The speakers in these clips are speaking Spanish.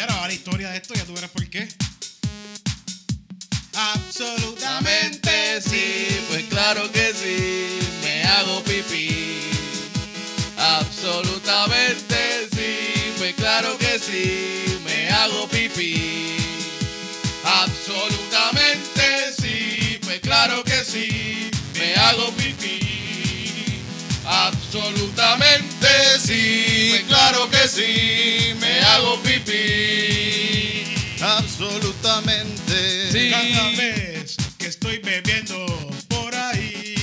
ahora va la historia de esto, ya tú verás por qué. Absolutamente sí, pues claro que sí, me hago pipí. Absolutamente sí, pues claro que sí, me hago pipí. Absolutamente sí, pues claro que sí, me hago pipí. Absolutamente sí, pues claro que sí, me hago pipí. Absolutamente. Sí. Cada vez que estoy bebiendo por ahí,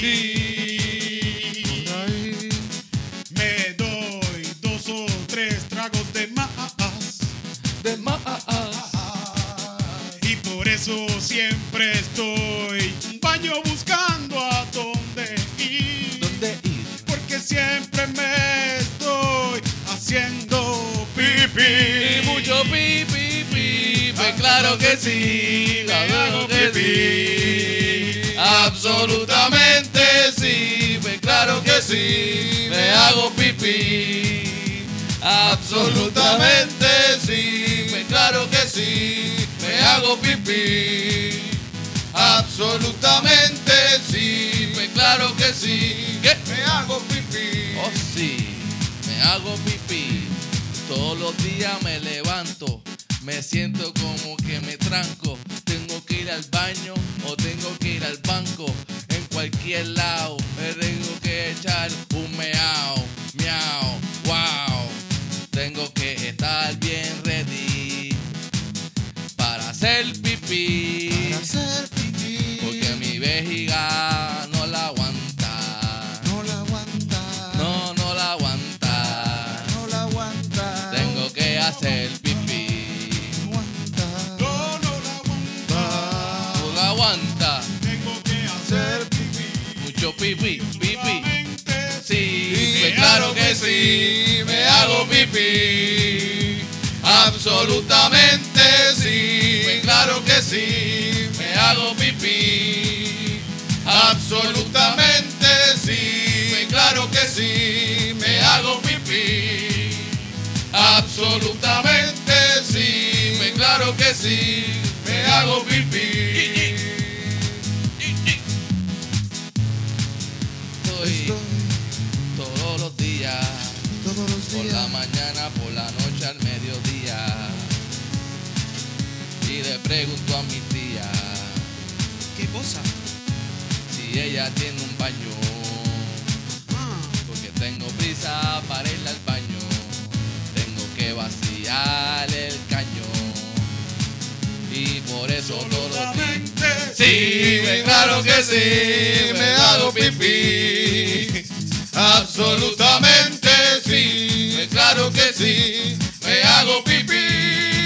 Ay, me doy dos o tres tragos de más. De más. Y por eso siempre estoy me estoy haciendo Y pipí. mucho pi, pi, pi, pues claro que sí, claro que sí. Absolutamente sí, pues claro que sí, me hago pipí. Absolutamente sí, pues claro que sí, me hago pipí. Absolutamente sí, pues claro que sí, ¿Qué? Me hago pipí. Oh sí, me hago pipí. Todos los días me levanto, me siento como que me tranco. Tengo que ir al baño o tengo que ir al banco. En cualquier lado me tengo que echar un meao, miau, wow. Tengo que estar bien ready para hacer pipí. Para hacer pipí. Porque mi vejiga pipí. Pipí, Sí, pues claro que sí, me hago pipí. Absolutamente sí, pues claro que sí, me hago pipí. Absolutamente sí, pues claro que sí, me hago pipí. Absolutamente sí, pues claro que sí, me hago pipí. Le pregunto a mi tía ¿Qué cosa? si ella tiene un baño. Porque tengo prisa para ir al baño. Tengo que vaciar el cañón. Y por eso días. Absolutamente Sí, claro que sí, me hago pipí. Absolutamente sí, claro que sí, me hago pipí.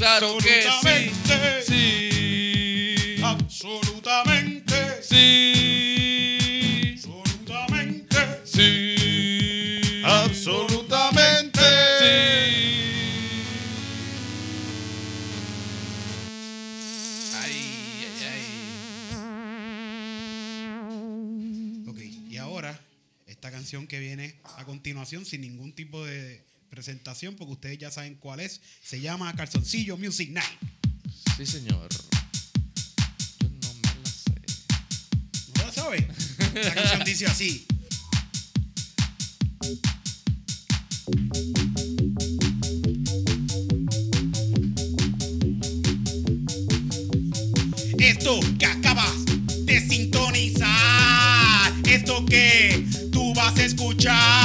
Claro que sí, Absolutamente. sí, Absolutamente. sí, Absolutamente. sí, Absolutamente. Ay, ay, ay. Ok, y ahora, esta canción que viene a continuación, sin ningún tipo de presentación, porque ustedes ya saben cuál es, se llama Calzoncillo Music Night. Sí, señor. Yo no me la sé. ¿No la sabe? La canción dice así. Esto que acabas de sintonizar, esto que tú vas a escuchar,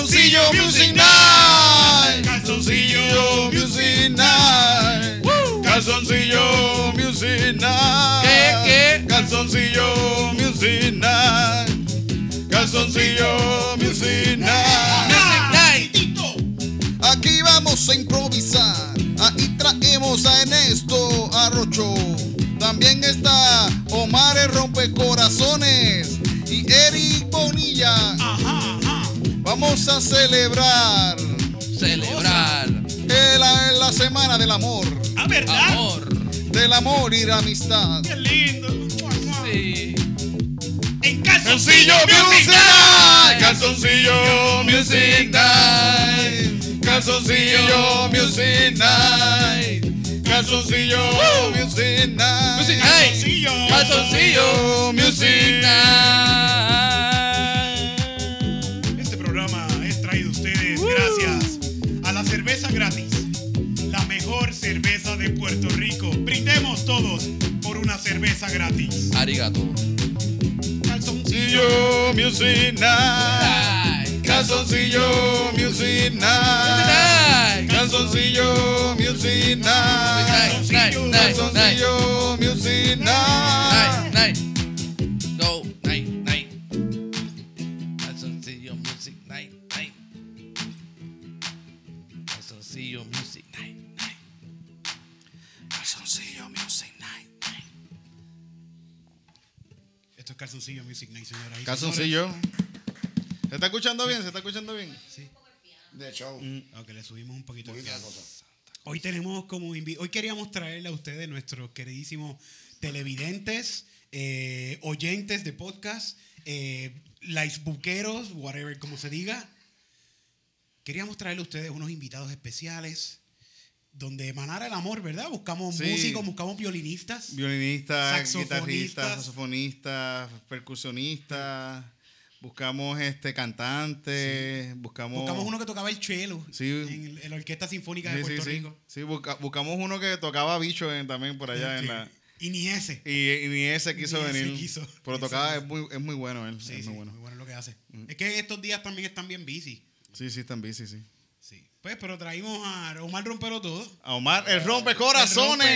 Calzoncillo Music Night. Calzoncillo Music Night. Calzoncillo Music Night. ¿Qué, qué? Calzoncillo Music Night. Calzoncillo Music Night. Aquí vamos a improvisar. Ahí traemos a Ernesto Arrocho. También está Omar el Rompecorazones y Eric Bonilla. Ajá. Vamos a celebrar Celebrar el- la, la semana del amor. Ah, ¿verdad? amor. del amor y la amistad. Qué lindo. Sí. En Calzoncillo Calzoncillo Music Night. Calzoncillo Music Night. Calzoncillo Music Night. Calzoncillo Music Night. Music Night. Calzoncillo. Music Este traído a ustedes gracias a la cerveza gratis. La mejor cerveza de Puerto Rico. Brindemos todos por una cerveza gratis. Arigato. Calzoncillo. Calzoncillo Music Night. Calzoncillo Music Night. Calzoncillo Music Night. Night, night. Calzoncillo Music Night. Calzoncillo Music Night, señoras y. Calzoncillo. ¿Se está escuchando bien? ¿Se está escuchando bien? Sí. De show. Ok, le subimos un poquito. El cosa. Hoy tenemos como hoy queríamos traerle a ustedes nuestros queridísimos televidentes, eh, oyentes de podcast, eh, buqueros, whatever como se diga. Queríamos traerle a ustedes unos invitados especiales donde emanara el amor, ¿verdad? Buscamos Sí. músicos, buscamos violinistas. Violinista, Saxofonistas. guitarrista, saxofonista, percusionista. Buscamos este cantante. Buscamos. Buscamos uno que tocaba el cello Sí. en, en la Orquesta Sinfónica de Puerto sí. Rico. Sí, busca- buscamos uno que tocaba bicho en- también por allá en la. Y ni ese. Y, y ni ese quiso Ni ese venir. quiso. Pero Ese tocaba, es muy, es muy bueno él. Sí, es muy bueno. muy bueno lo que hace. Es que estos días también están bien busy. Sí, sí, están busy, sí. Pues, pero traímos a Omar Rompero todo. A Omar, el rompe corazones.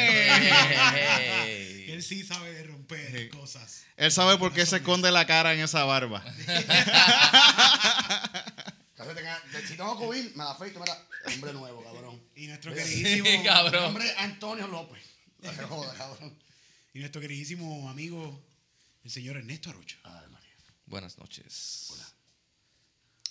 Él sí sabe de romper Sí. cosas. Él sabe por qué se esconde la cara en esa barba. Si tengo COVID, me la afeito, mira. Hombre nuevo, cabrón. Y nuestro queridísimo, Cabrón. nombre es Antonio López. Joda, cabrón. y nuestro queridísimo amigo, el señor Ernesto Arucho. Ay, María. Buenas noches.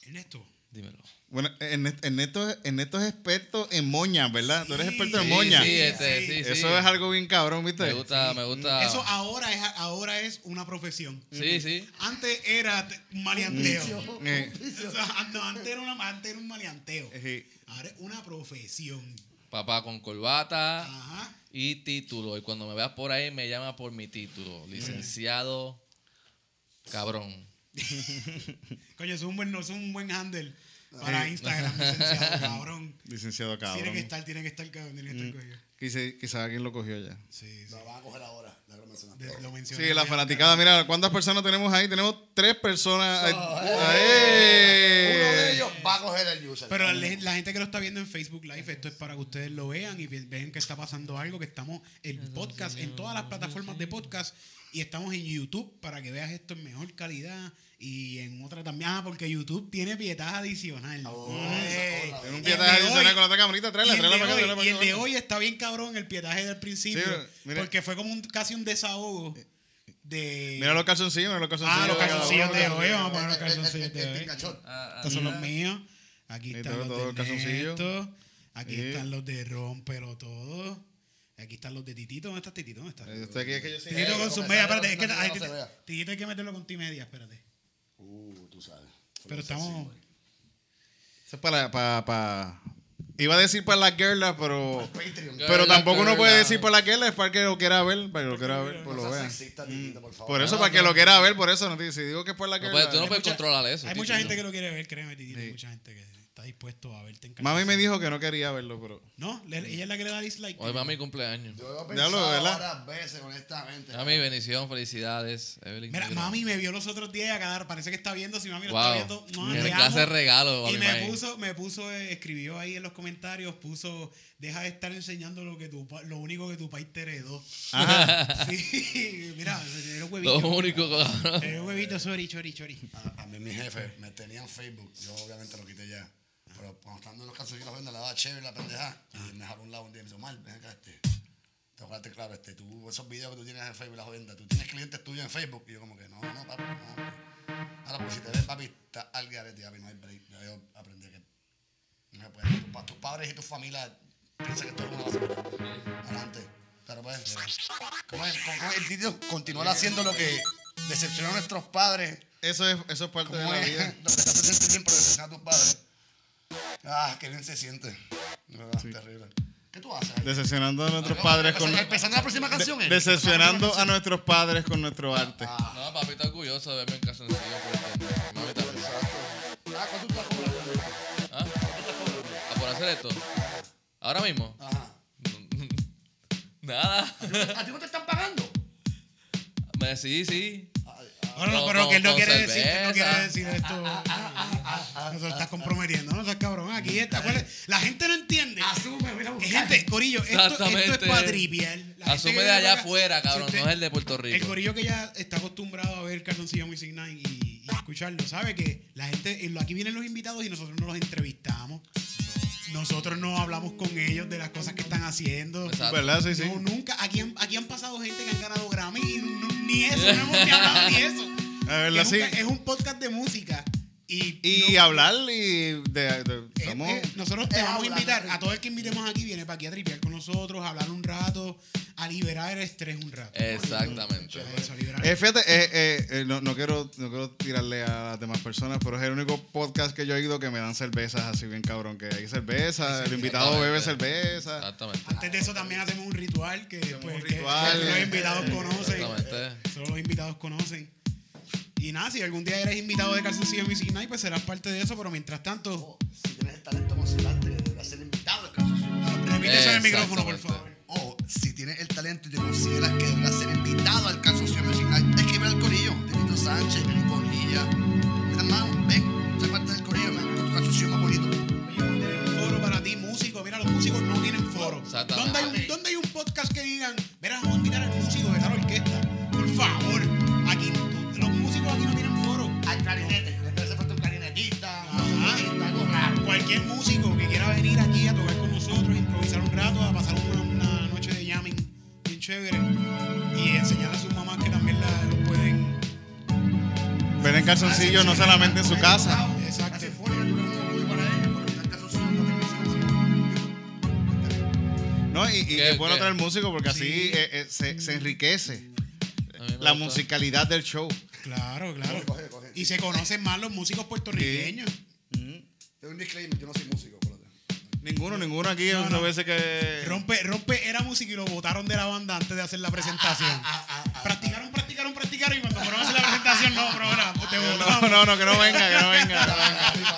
Ernesto, Dímelo. Bueno, Ernesto, Ernesto, Ernesto es experto en moñas, ¿verdad? Tú eres Sí, experto en Sí, moñas. sí, este, Sí. sí, sí. Eso es algo bien cabrón, ¿viste? Me gusta, me gusta. eso ahora es, ahora es una profesión. Sí, sí. Antes era un maleanteo. Eh, O sea, no, antes, era una, antes era un maleanteo. eh, Ahora es una profesión. Papá con corbata Ajá. y título. Y cuando me veas por ahí, me llama por mi título. Licenciado Cabrón. Coño, es un buen, no, es un buen handle para. Instagram, licenciado, cabrón. licenciado Tiene que cabrón. estar, tiene que estar, cabrón, tiene que estar, coño. Quizá, quizá alguien lo cogió ya. Sí, sí. Lo van a coger ahora. Ya lo mencionaste. De- lo mencioné. Sí, la fanaticada. Mira, ¿cuántas personas tenemos ahí? Tenemos tres personas. Eh, ¡ay! Uno de ellos va a coger el user. Pero la, la gente que lo está viendo en Facebook Live, esto es para que ustedes lo vean y ve- vean que está pasando algo, que estamos en podcast, en todas las plataformas de podcast y estamos en YouTube para que veas esto en mejor calidad y en otra también. Ah, porque YouTube tiene pietaje adicional. Oh, Eh, un el pietaje de adicional hoy- con la otra camarita. y Tráela, el, tráela de para acá. para y el de hoy está bien cabrón el pietaje del principio. Sí, porque fue como un, casi un desahogo de. Mira los calzoncillos, mira los calzoncillos. Ah, los de calzoncillos de hoy. Vamos a poner los el- el- calzoncillos de el hoy. Ah, ah, Estos son los míos. Aquí están los de. Aquí están los de Rompelo todo. Aquí están los de Titito. ¿Dónde está Titito? ¿Dónde está? Eh, aquí es que yo sí. Titito con sus medias. Espérate, es que no ay, se Titito- hay que meterlo con ti media. Espérate. Uh, tú sabes. Pero estamos. Eso es para, para, para. Iba a decir para las girlas, pero. Patreon. Pero tampoco uno puede decir para las girlas, es para el que lo quiera ver, para que lo quiera ver, pues No lo vea. Titito, por favor. Por eso, No, para que lo quiera ver, por eso no te si digo que es por la puedes- tú no Hay puedes mucha- controlar eso. Hay mucha gente que lo quiere ver, créeme, Titito. Hay mucha gente que está dispuesto a verte en Mami me dijo que no quería verlo, pero. No, le- ella es la que le da dislike. Hoy mami cumpleaños. Yo he Ya pensado lo, ¿verdad? varias veces, honestamente. Mami, bendición, felicidades. Evelyn Mira, mami me vio los otros días a cada parece que está viendo. Si mami lo está Wow. viendo, no, Qué te clase de amo. regalo, Y me mami. puso, me puso, eh, escribió ahí en los comentarios, puso, deja de estar enseñando lo que tu pa- lo único que tu país te heredó. Sí, mira, era un Lo huevito. único, cabrón. Era un huevito, sorry, sorry, sorry. A, a mí mi jefe me tenía en Facebook, yo obviamente lo quité ya. Pero cuando estando en los calzoncillos la venda, le daba chévere la pendeja. Y me jaló un lado un día y me dice, Omar, ven acá este. Te claro, este, tú, esos videos que tú tienes en Facebook, la jodienda, tú tienes clientes tuyos en Facebook. Y yo como que, no, no, papi, no. Ahora, porque si te ves, papi, está al garete, papi, no hay break. Ya yo aprendí que no se puede. Tu pa- tus padres y tu familia piensan que todo el mundo va a hacer. Adelante. Pero pues, ¿cómo es? ¿Cómo es? el título? Continuar haciendo lo que decepcionó a nuestros padres. Eso es, eso es parte de ¿Cómo la es? vida. Lo que te hace sentir bien por decepcionar a tus padres. Ah, qué bien se siente. De terrible. ¿Qué tú haces? ahí? Decepcionando a nuestros No, padres con. empezando- Empezando la próxima canción, Eric. Decepcionando a nuestros padres con nuestro arte. No, papi está orgulloso de verme en calzoncillo. porque Mami está. Ah, ¿cuánto tú estás cobrando? ¿Ah? ¿A por hacer esto? ¿Ahora mismo? Ajá. Nada. ¿A ti no te están pagando? Me- Sí, sí. No, no, pero que él no quiere decir, él no quiere decir esto. No se lo estás comprometiendo, no seas cabrón. Aquí está. ¿cuál es? La gente no entiende. Asume, mira, buscar. gente, Corillo, esto, esto es para triviar. Asume de allá afuera, cabrón, si usted- no es el de Puerto El Rico. corillo que ya está acostumbrado a ver Cartoncillo Music Night y, y escucharlo, sabe que la gente, eh, aquí vienen los invitados y nosotros no los entrevistamos. Nosotros no hablamos con ellos de las cosas que están haciendo. Exacto. ¿Verdad? Sí, sí. No, nunca. Aquí han, aquí han pasado gente que han ganado Grammy y ni eso, no hemos ni hablado ni eso. La verdad, sí. nunca- Es un podcast de música. Y, Y no- hablar y de, de- eh, somos- eh, nosotros te vamos a invitar, a todo el que invitemos aquí, viene para aquí a tripear con nosotros, a hablar un rato, a liberar el estrés un rato. Exactamente. Eso, Eh, fíjate, eh, eh, eh, no, no quiero, no quiero tirarle a las demás personas, pero es el único podcast que yo he oído que me dan cervezas así bien cabrón, que hay cerveza, el invitado bebe cerveza. Exactamente. Antes de eso también hacemos un ritual que, pues, un ritual. que los invitados conocen. Exactamente. Solo los invitados conocen. Y nada, si algún día eres invitado de Calzoncillo Music Night, pues serás parte de eso, pero mientras tanto, Oh, Si tienes el talento musical, te deberías ser invitado al caso suyo. repite eso en el micrófono, por favor. O si tienes el talento y te consideras que deberías ser invitado al caso suyo musical, escribe al corillo. Tenito Sánchez, Eric Bonilla. Mira, mano, ven, sé parte del corillo, man, con tu suyo más bonito. Foro para ti, músico. Mira, los músicos no tienen foro. Exactamente. ¿Dónde hay, un, ¿Dónde hay un podcast que digan, verás, vamos a invitar al músico de tal orquesta? Por favor. Clarinete, le hace falta un clarinetista, Ajá. un flutista, algo raro. Cualquier músico que quiera venir aquí a tocar con nosotros, improvisar un rato, a pasar una, una noche de jamming bien chévere y enseñarle a sus mamás que también la, lo pueden. Ver en calzoncillo no solamente en su casa. Exacto. No te piensan ¿no? Y, y ¿Qué- es bueno traer músico porque así Sí. eh, eh, se, se enriquece la gusta. musicalidad del show. Claro, claro. Coge, coge. Y se conocen más los músicos puertorriqueños. Tengo un disclaimer, yo no soy músico. Ninguno, ninguno aquí No, no, veces que. Rompe, rompe era música y lo botaron de la banda antes de hacer la presentación. Practicaron, practicaron, practicaron y cuando fueron a hacer la presentación, no, pero ahora te No, botamos. no, no, que no venga, que no venga. que no venga.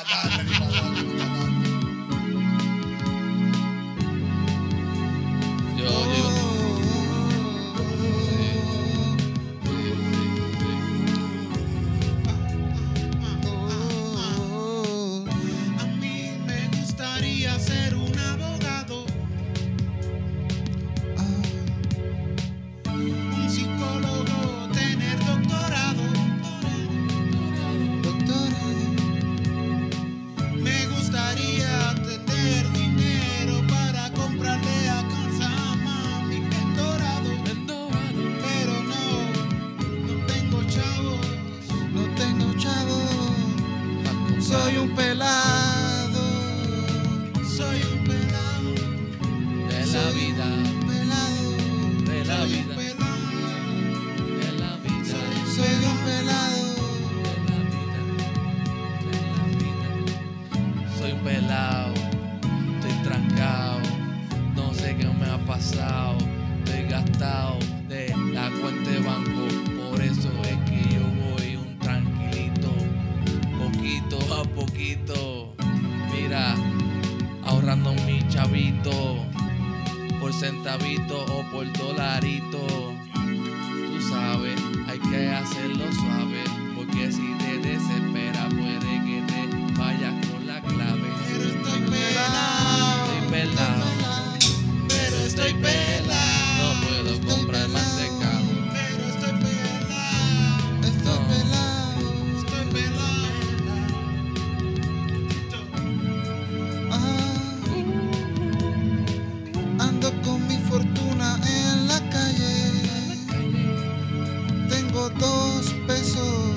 200 pesos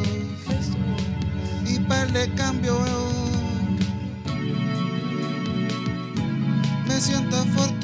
y par de cambio. Me siento fuerte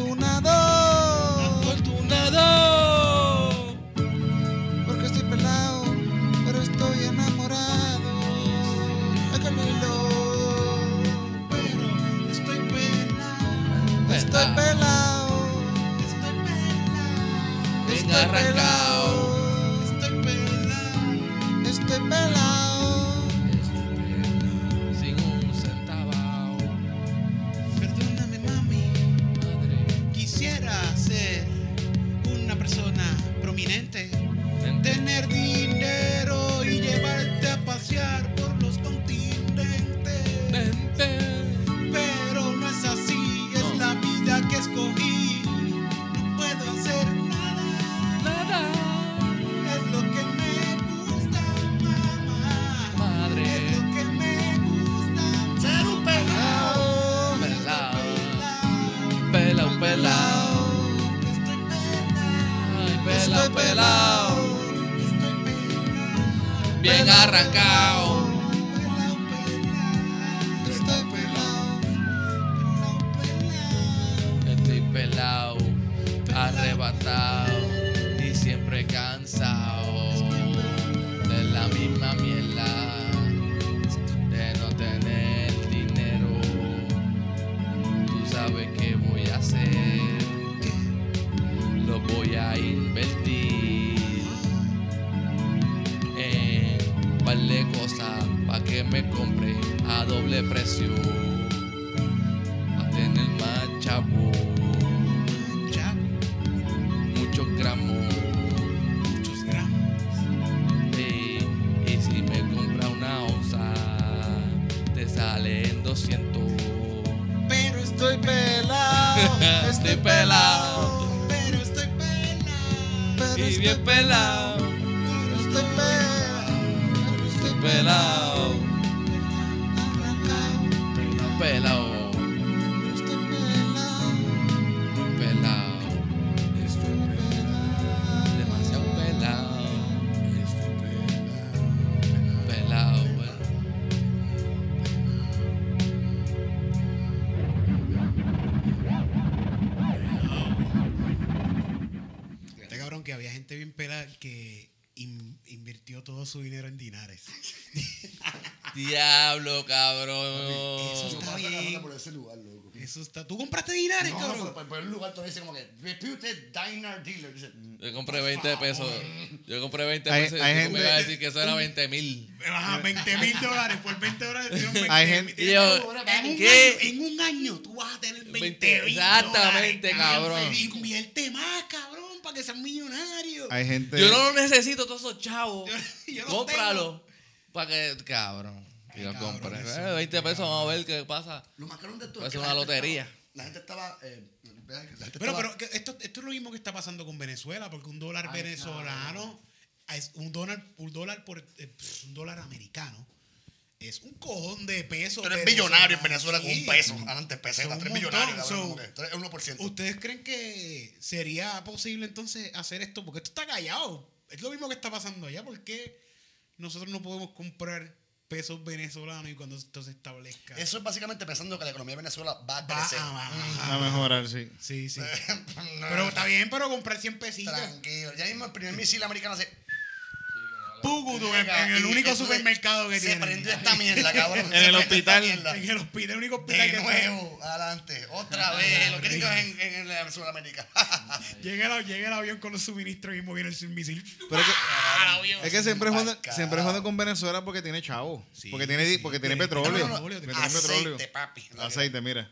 bien pelado, Cabrón. Eso Tú está bien. por ese lugar, loco. Eso está. ¿Tú compraste dinares, No, no, cabrón? por, el lugar todavía dice como que reputed dinar dealer. Dice, Yo compré 20 pesos. Yo compré 20 Hay- pesos. hay y tú me gente- ibas a decir que eso era 20 mil. Ajá, 20 mil dólares. Por 20 dólares te dieron 20 Hay gente- Y yo, En un, ¿qué? año, en un año tú vas a tener 20 20, mil exactamente, dólares, cabrón. Invierte más, cabrón, para que seas millonario. Hay gente. Yo no lo necesito todos esos chavos. Yo- yo Cómpralo. Para que, cabrón. Compré. eso, Eh, 20 pesos, vamos a ver qué pasa. Lo más caro de esto es que una la lotería. estaba- La gente estaba. Eh, la gente Pero, estaba- pero que esto, esto es lo mismo que está pasando con Venezuela, porque un dólar Ay, venezolano es un dólar, un dólar por eh, un dólar americano. Es un cojón de pesos. Tú eres millonario en Venezuela con un Sí. peso. Antes Son peseta, un tres millonarios, so- como que tú eres el 1%. ¿Ustedes creen que sería posible entonces hacer esto? Porque esto está callado. Es lo mismo que está pasando allá. ¿Por qué nosotros no podemos comprar pesos venezolanos y cuando esto se establezca? Eso es básicamente pensando que la economía de Venezuela va a va crecer. a bajar. A mejorar, sí. Sí, sí. No, Pero está bien, pero comprar 100 pesitos. Tranquilo. Ya mismo el primer misil americano se. Pugutu, en, en el único supermercado que se tiene. prendió esta mierda, cabrón. En el hospital. En el hospital, el único hospital De que nuevo, adelante, otra vez, los gringos en, en, en Sudamérica. Llega el, llega el avión con los suministros y mismo viene el misil. Pero es que, Ah, es que siempre carajo. siempre con Venezuela porque tiene chavo. Sí, porque tiene, sí, porque tiene tiene- petróleo. Tiene Aceite, petróleo. papi. Aceite, mira.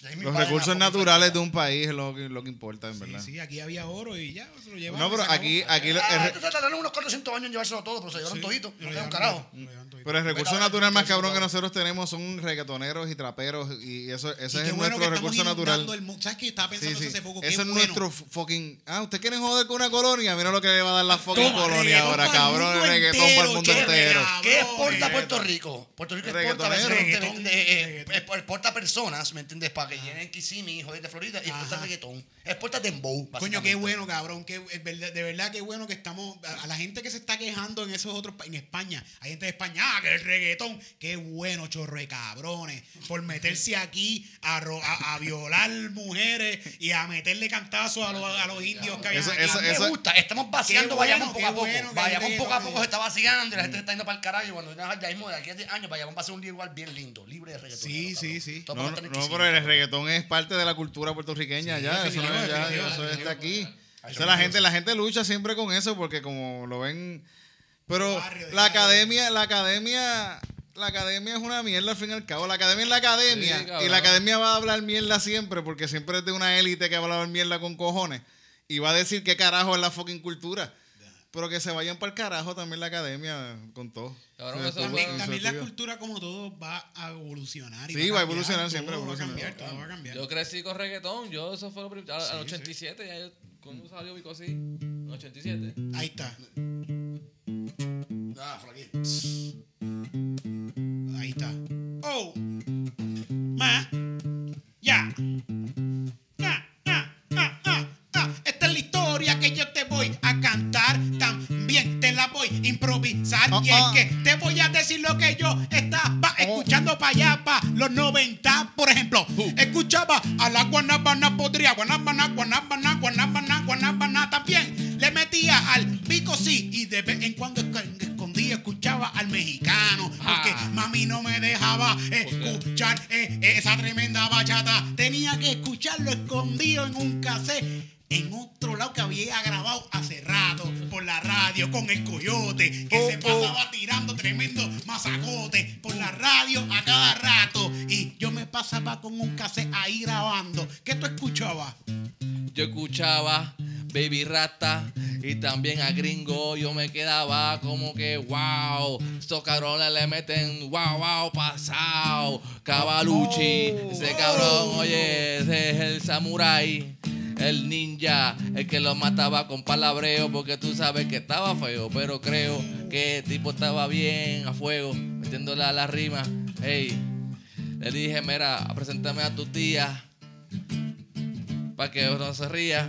Pues, Los recursos naturales de un país es lo que, lo que importa, en Sí, verdad. sí, aquí había oro y ya, se lo llevaron. No, pero aquí, aquí lo- el Ah, re- estos tardaron unos 400 años en llevárselo todo, pero se llevaron Sí, todito. lo No carajo. lo pero el recurso natural más cabrón que nosotros tenemos son reggaetoneros y traperos y eso, ese es bueno nuestro recurso natural. el. ¿Sabes qué? Estaba pensando sí. eso hace poco. Eso es bueno. nuestro fucking. Ah, ¿usted quieren joder con una colonia? Mira lo que le va a dar la fucking Toma, colonia ahora, cabrón. mundo Reggaetón para el mundo qué entero. ¿Qué exporta eh, Puerto Rico? Puerto Rico exporta. Eh, exporta personas, ¿me entiendes? Para que llenen Kissimmee, joder, de Florida, y exporta reggaetón. Exporta dembow, Coño, qué bueno, cabrón. Qué, de verdad, qué bueno que estamos. A, a la gente que se está quejando en esos otros. En España. Hay gente de España. Ah, que el reggaetón. Qué bueno, chorro de cabrones. Por meterse aquí a, ro- a, a violar mujeres y a meterle cantazos a los, a los indios que Eso- eso- Me eso- gusta, estamos vaciando, bueno, vayamos poco a poco. bueno vayamos poco a poco, se está vaciando y la gente se está yendo para el carajo. Y cuando ya ya mismo de aquí a 10 años, vayamos a hacer un lugar bien lindo, libre de reggaetón. Sí, sí, sí. No, no, no, pero el reggaetón es parte de la cultura puerturequeña Sí, ya. Eso, no es, ya, eso es de aquí. O sea, la gente, la gente lucha siempre con eso porque como lo ven. Pero la academia, la academia, la academia es una mierda al fin y al cabo. La academia es la academia. Sí, y la academia va a hablar mierda siempre porque siempre es de una élite que va a hablar mierda con cojones. Y va a decir qué carajo es la fucking cultura. Pero que se vayan para el carajo también la academia con todo. También, la cultura, como todo, va a evolucionar. y Sí, va a cambiar, evolucionar, siempre va a cambiar, todo va a cambiar. Yo crecí con reggaetón, yo eso fue lo primero. Al, al 87, ya yo, ¿cuándo salió Vico así? En 87. Ahí está. Ah, por aquí. Ahí está. Oh. Ma. Oh, es que te voy a decir lo que yo estaba escuchando para allá, para los 90. Por ejemplo, escuchaba a la guanabana podría. Guanabana, guanabana, guanabana, guanabana. También le metía al pico sí. Y de vez en cuando con el coyote que se pasaba tirando tremendo masacote por la radio a cada rato. Y yo me pasaba con un cassette ahí grabando. ¿Qué tú escuchabas? Yo escuchaba Baby Rata y también a Gringo. Yo me quedaba como que, wow, estos cabrones le meten, wow, wow, pasado. Cavalucci, ese cabrón, oye, ese es el samurai. El ninja, el que lo mataba con palabreo, porque tú sabes que estaba feo, pero creo que el tipo estaba bien a fuego, metiéndole a la rima. Hey, le dije, mira, preséntame a tu tía, para que no se ría.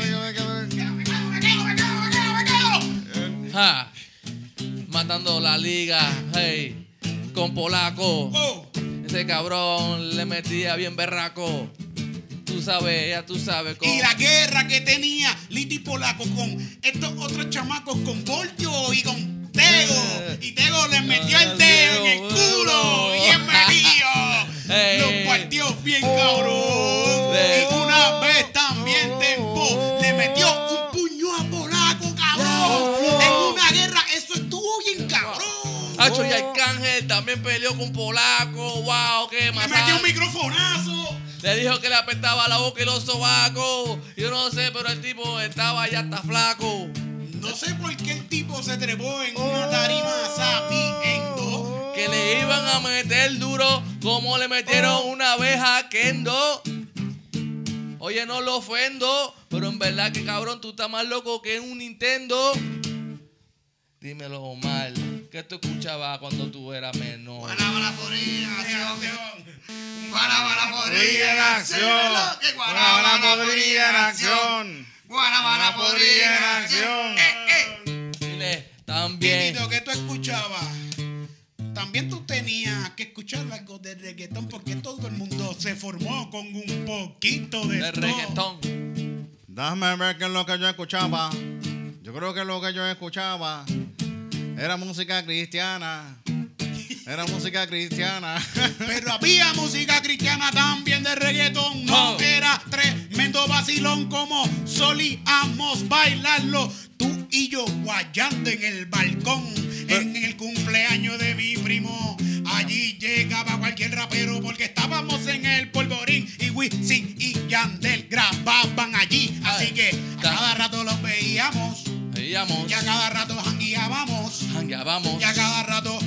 Ja. Matando la liga, hey, con polaco. Oh. Ese cabrón le metía bien berraco. Tú sabes, ya tú sabes cómo. Y la guerra que tenía Liti Polaco con estos otros chamacos, con Voltio y con Tego. Y Tego le metió el dedo en el culo. Y en medio. Los partió bien cabrón. Le- Y una vez también Tempo le metió bien cabrón. Hacho y Arcángel también peleó con polaco. Wow, qué más. metió un microfonazo. Le dijo que le apestaba la boca y los sobacos. Yo no sé, pero el tipo estaba ya hasta flaco. No sé por qué el tipo se trepó en una tarima sabiendo. Que le iban a meter duro como le metieron una vez a Kendo. Oye, no lo ofendo, pero en verdad que cabrón, tú estás más loco que un Nintendo. Dímelo, Omar, ¿qué tú escuchabas cuando tú eras menor? Guanabana podrida en acción. Guanabana podrida Podrida en acción. Guanabana podrida en acción. Guanabana podrida en acción. Dile, también. Titito, ¿qué tú escuchabas? También tú tenías que escuchar algo de reggaetón porque todo el mundo se formó con un poquito de, De reggaetón. Déjame ver qué es lo que yo escuchaba. Yo creo que lo que yo escuchaba era música cristiana. Era música cristiana. Pero había música cristiana también de reggaetón. No Oh. era tremendo vacilón como solíamos bailarlo. Tú y yo guayando en el balcón. En el cumpleaños de mi primo. Allí llegaba cualquier rapero porque estábamos en el polvorín. Y Wisin y Yandel grababan allí. Así que a cada rato los veíamos. Veíamos. Y a cada rato jangueábamos. Ya vamos. Y a cada rato.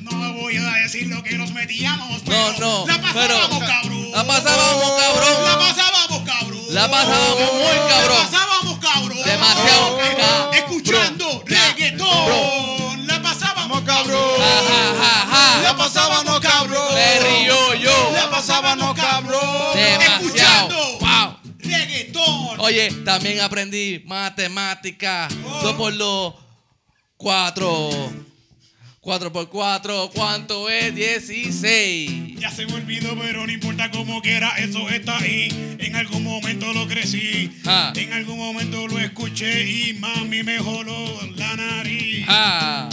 No voy a decir lo que nos metíamos, No, pero no, la pasábamos, pero- cabrón. La pasábamos, cabrón. La pasábamos, cabrón. La pasábamos muy cabrón. La pasábamos, cabrón. Demasiado cabrón. Escuchando reggaetón. La pasábamos, cabrón. Ja, ja, ja, ja. La pasábamos, cabrón. Me río yo. La pasábamos, cabrón. Oye, también aprendí matemática. Dos por dos, cuatro. Cuatro por cuatro, ¿cuánto es? Dieciséis. Ya se me olvidó, pero no importa cómo quiera, eso está ahí. En algún momento lo crecí, Ah. en algún momento lo escuché y mami me joló la nariz. Ah,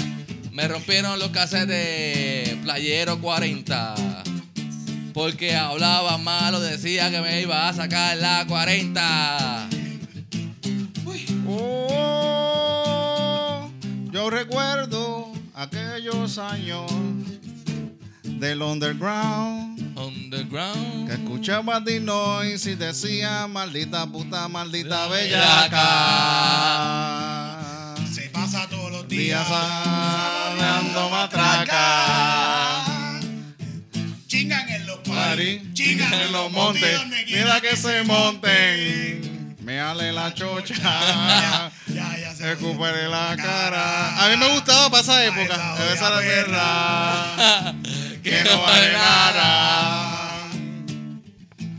me rompieron los cassettes de Playero 40. Porque hablaba malo, decía que me iba a sacar la 40. Oh, yo recuerdo aquellos años del underground. Underground. Que escuchaba Dinois y decía maldita puta, maldita La bellaca. Se pasa todos los días Días dando matraca. Chingan en los montes, mira que se monten. Me ale la chocha. Ya, ya, ya se Recupere la cara. A mí me gustaba para esa época. Esa era jodida verdad. Que no vale nada.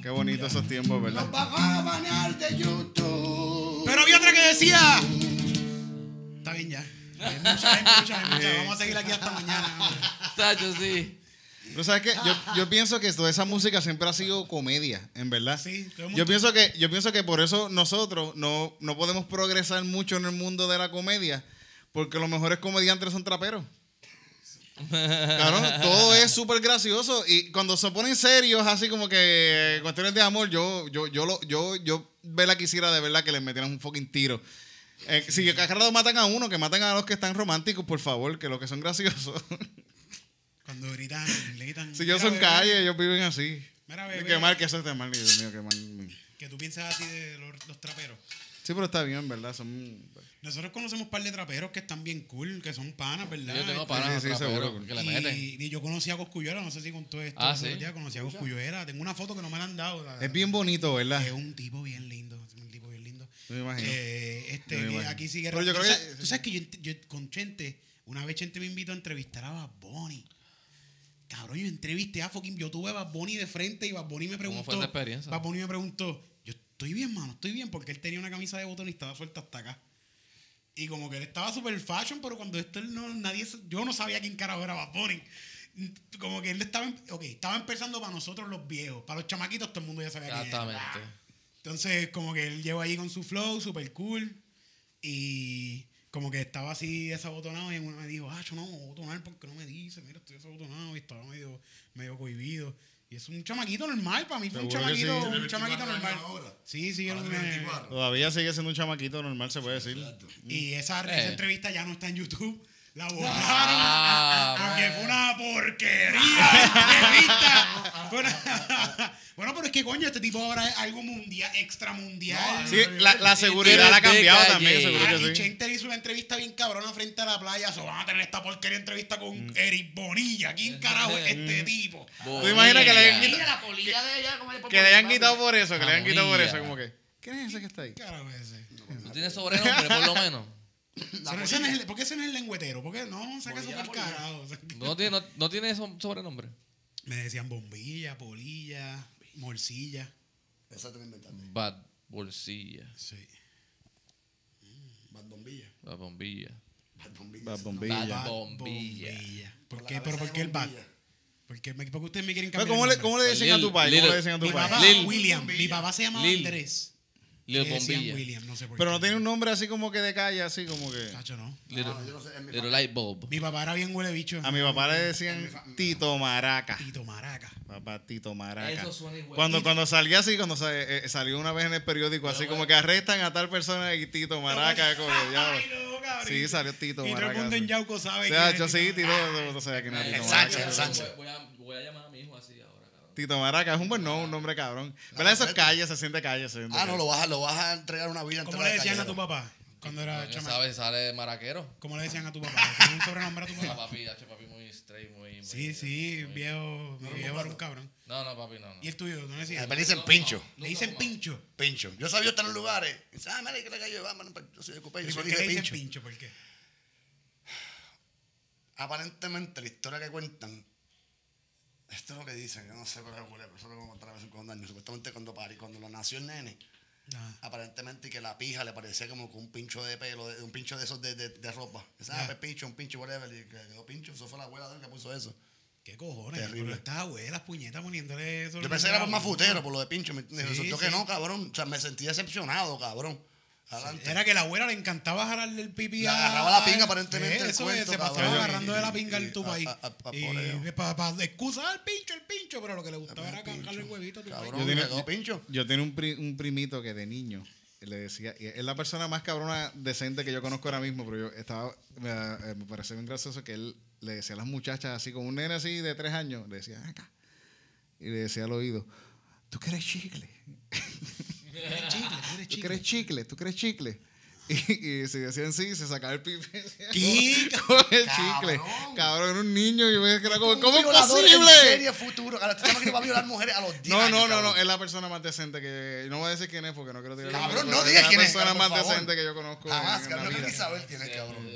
Qué bonito esos tiempos, ¿verdad? Nos van a banear de YouTube. Pero había otra que decía. Está bien ya. Hay muchas, hay muchas, hay muchas. Vamos a seguir aquí hasta mañana. Tacho, sí. Pero sabes que yo, yo pienso que toda esa música siempre ha sido comedia, en verdad. Sí, todo el mundo- Yo pienso que, yo pienso que por eso nosotros no, no podemos progresar mucho en el mundo de la comedia, porque los mejores comediantes son traperos. Claro, todo es súper gracioso. Y cuando se ponen serios, así como que cuestiones de amor, yo, yo, yo, lo, yo, yo, vela quisiera de verdad que les metieran un fucking tiro. Eh, si cada rato matan a uno, que maten a los que están románticos, por favor, que los que son graciosos. Cuando gritan, le gritan. si yo "Mira, son bebé, calles, ellos viven así. Mira, bebé. Qué mal que eso está mal, Dios mío, qué mal. Que tú piensas así de los, los traperos. Sí, pero está bien, ¿verdad? Son... Nosotros conocemos un par de traperos que están bien cool, que son panas, ¿verdad? Yo tengo Este, panas sí, sí, traperos seguro. que le y, meten. y yo conocí a Coscuyuela, no sé si contó esto. Ah, ¿sí? día, conocí a Coscuyuela. Tengo una foto que no me la han dado. la- Es bien bonito, ¿verdad? Es un tipo bien lindo. Es un tipo bien lindo. Me imagino. Eh, este, Me imagino. aquí sigue. Pero yo tú creo que- Tú sabes que yo, con Chente, una vez Chente me invitó a entrevistar a Bad Bunny. Cabrón, yo entrevisté a fucking. Yo tuve a Bad Bunny de frente y Bad Bunny me preguntó. fue esa experiencia? Bad Bunny me preguntó. Yo estoy bien, mano, estoy bien, porque él tenía una camisa de botón y estaba suelta hasta acá. Y como que él estaba super fashion, pero cuando esto él no, nadie, yo no sabía quién carajo era Bad Bunny. Como que él estaba, ok, estaba empezando para nosotros los viejos, para los chamaquitos todo el mundo ya sabía quién era. Exactamente. Entonces, como que él llegó ahí con su flow, super cool. Y como que estaba así desabotonado. Y uno me dijo, ah, yo no me voy a botonar porque no me dice. Mira, estoy desabotonado. Y estaba medio, medio cohibido. Y es un chamaquito normal. Para mí fue un chamaquito, sí. un chamaquito 24 normal. ahora. Sí, sí, Ahora me- tiene 24. Todavía sigue siendo un chamaquito normal, se puede decir. Y esa, Eh. esa entrevista ya no está en YouTube. La borraron. Ah, porque fue una porquería de entrevista. Fue una- bueno, pero es que coño, este tipo ahora es algo mundial, extramundial. Sí, la, la seguridad la ha cambiado también, seguro que sí. Chenter hizo una entrevista bien cabrona frente a la playa. So, van a tener esta porquería entrevista con Eric Bonilla. ¿Quién carajo es este tipo? ¿Tú imaginas que le hayan quitado, la polilla de ella, como que le hayan quitado por eso? Que le hayan quitado por eso, como que. ¿Quién es ese que está ahí? ¿Qué carajo es ese? ¿Tú tienes sobrenombre, por lo menos? Pero ese no es el- ¿Por qué ese no es el lengüetero? ¿Por qué no? Saca eso por carajo. ¿No tiene, no, no tiene so- sobrenombre? Me decían bombilla, polilla, morcilla. Esa te la inventaste. Bad Bolsilla. Sí. Bad bombilla. Bad Bombilla. Bad bombilla. Bad bombilla. Bad Bad bombilla. ¿Por qué? ¿Pero por qué el bad? bombilla. ¿Por qué, ¿Por qué ustedes me quieren cambiar ¿Cómo le? ¿Cómo le dicen a tu pai? ¿Cómo le dicen a tu Mi papá, Lil. William. Mi papá se llamaba Lil. Andrés. Lil Le decían Bombilla. William, no sé por Pero qué. no tiene un nombre así como que de calle, así como que. Cacho, no. Little, Ah, yo no sé, en mi little familia. Light Bulb. Mi papá era bien huele bicho. A mi papá le decían Tito Maraca. Tito Maraca. Papá Tito Maraca. Eso suena igual. Cuando, cuando salía así, cuando sa- eh, salió una vez en el periódico, así como que arrestan a tal persona y Tito Maraca. como que, no, cabrón. Sí, salió Tito Y todo el Maraca. mundo en. Yauco sabe O sea, que yo sí, Tito, no, sabía quién era Tito El Maraca. Sánchez, el Sánchez. Voy a, llamar a mi hijo así. Tito Maraca es un buen nombre, un nombre cabrón. ¿Verdad? Eso es calle, se siente calle. Se siente Ah, no, lo vas, a, lo vas a entregar una vida ¿Cómo le de decían a tu papá cuando era ¿Quién chamaco? sabe? Sale maraquero. ¿Cómo le decían a tu papá? ¿Tiene un sobrenombre a tu papá? papi, H, papi muy straight, muy... muy- Sí, sí, muy- viejo. Mi viejo era un cabrón. No, no, papi, no, no. ¿Y el tuyo? ¿No le decían? Me dicen pincho. Le dicen pincho. Pincho. Yo sabía estar en lugares. Y dice, ah, mira, que le cayó, vamos, yo soy de Cupé, ¿Y yo por qué le dicen pincho? ¿Por qué? Aparentemente, la historia que cuentan, esto es lo que dicen, yo no sé, pero es eso es lo que me contaron a veces con daño. Supuestamente cuando pari, cuando lo nació el nene, Ah. Aparentemente que la pija le parecía como con un pincho de pelo, de- un pincho de esos de, de, de ropa. Ese, ah, Ya. pues, pincho, un pincho, whatever. Y que quedó pincho. Eso fue la abuela de él que puso eso. ¿Qué cojones? Terrible. Pero estas abuelas puñetas poniéndole eso. Yo pensé que era por más futero, por lo de pincho. ¿me? Sí, Resultó sí. que no, cabrón. O sea, me sentí decepcionado, cabrón. Adelante. Era que la abuela le encantaba jalarle el pipí a- agarraba la pinga, aparentemente, Eh, Eso cuento, es, se pasaba cabrón. agarrando de la pinga al tu país. a- a- a- por Y para excusar el pincho, el pincho, pero lo que le gustaba era canjarle el huevito a tu Cabrón. Yo tenía- quedó pincho. Yo tenía un, pri- un primito que de niño le decía, y es la persona más cabrona decente que yo conozco ahora mismo, pero yo estaba, me, eh, me parece bien gracioso que él le decía a las muchachas así, como un nene así de tres años, le decía, "Ven acá, y le decía al oído, tú quieres chicle, eres chicle, tú eres tú chicle. quieres chicle, tú quieres chicle. Y, y si decían sí, se sacaba el pipi ¿Qué? con el Cabrón. chicle. Cabrón, era un niño y yo me quedaba como, ¿cómo es violador En posible? serie futuro. Ahora, este chamaquito va a violar mujeres a los 10 No, años, no, no, no, es la persona más decente que. No voy a decir quién es porque no quiero tirar Cabrón, no digas quién es, Es la persona más decente que yo conozco. Jamás, cabrón. No que saber quién es, Se cabrón.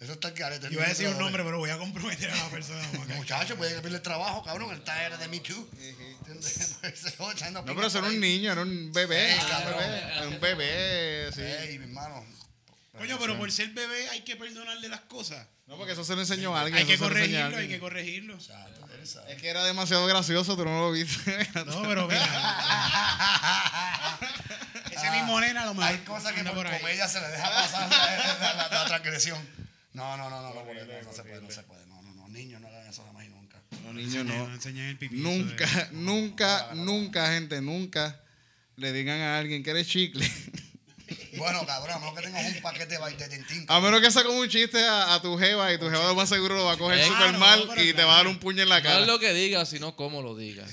Eso está el carete. Yo iba a decir un nombre, pero voy a comprometer a la persona. Juan. Muchacho, puede que pierda el trabajo, cabrón. Él está era de Me Too. No, pero eso era un niño, era un bebé. Era un cabrón. bebé, era un bebé, sí. Ey, mi hermano. Coño, pero por ser bebé hay que perdonarle las cosas. No, porque eso se lo enseñó a alguien. Hay que corregirlo, hay que corregirlo. Exacto. Es que era demasiado gracioso, tú no lo viste. No, pero mira. Ese mismo nena a lo mejor Hay cosas que por, comedia se le deja pasar la, la- la- la transgresión. No, no, no, no, no, no, no se puede, no se puede. No, no, no. Niños no hagan eso jamás y nunca. Los niños no. No enseñan el pipí. Nunca, nunca, nunca, gente, nunca le digan a alguien que eres chicle. Bueno, cabrón, a menos que tengas un paquete de tintín. A menos que saque un chiste a, a tu jeva y tu jeva lo más seguro lo va a coger súper claro, mal y te va a dar un puño en la No cara. es lo que digas, sino cómo lo digas.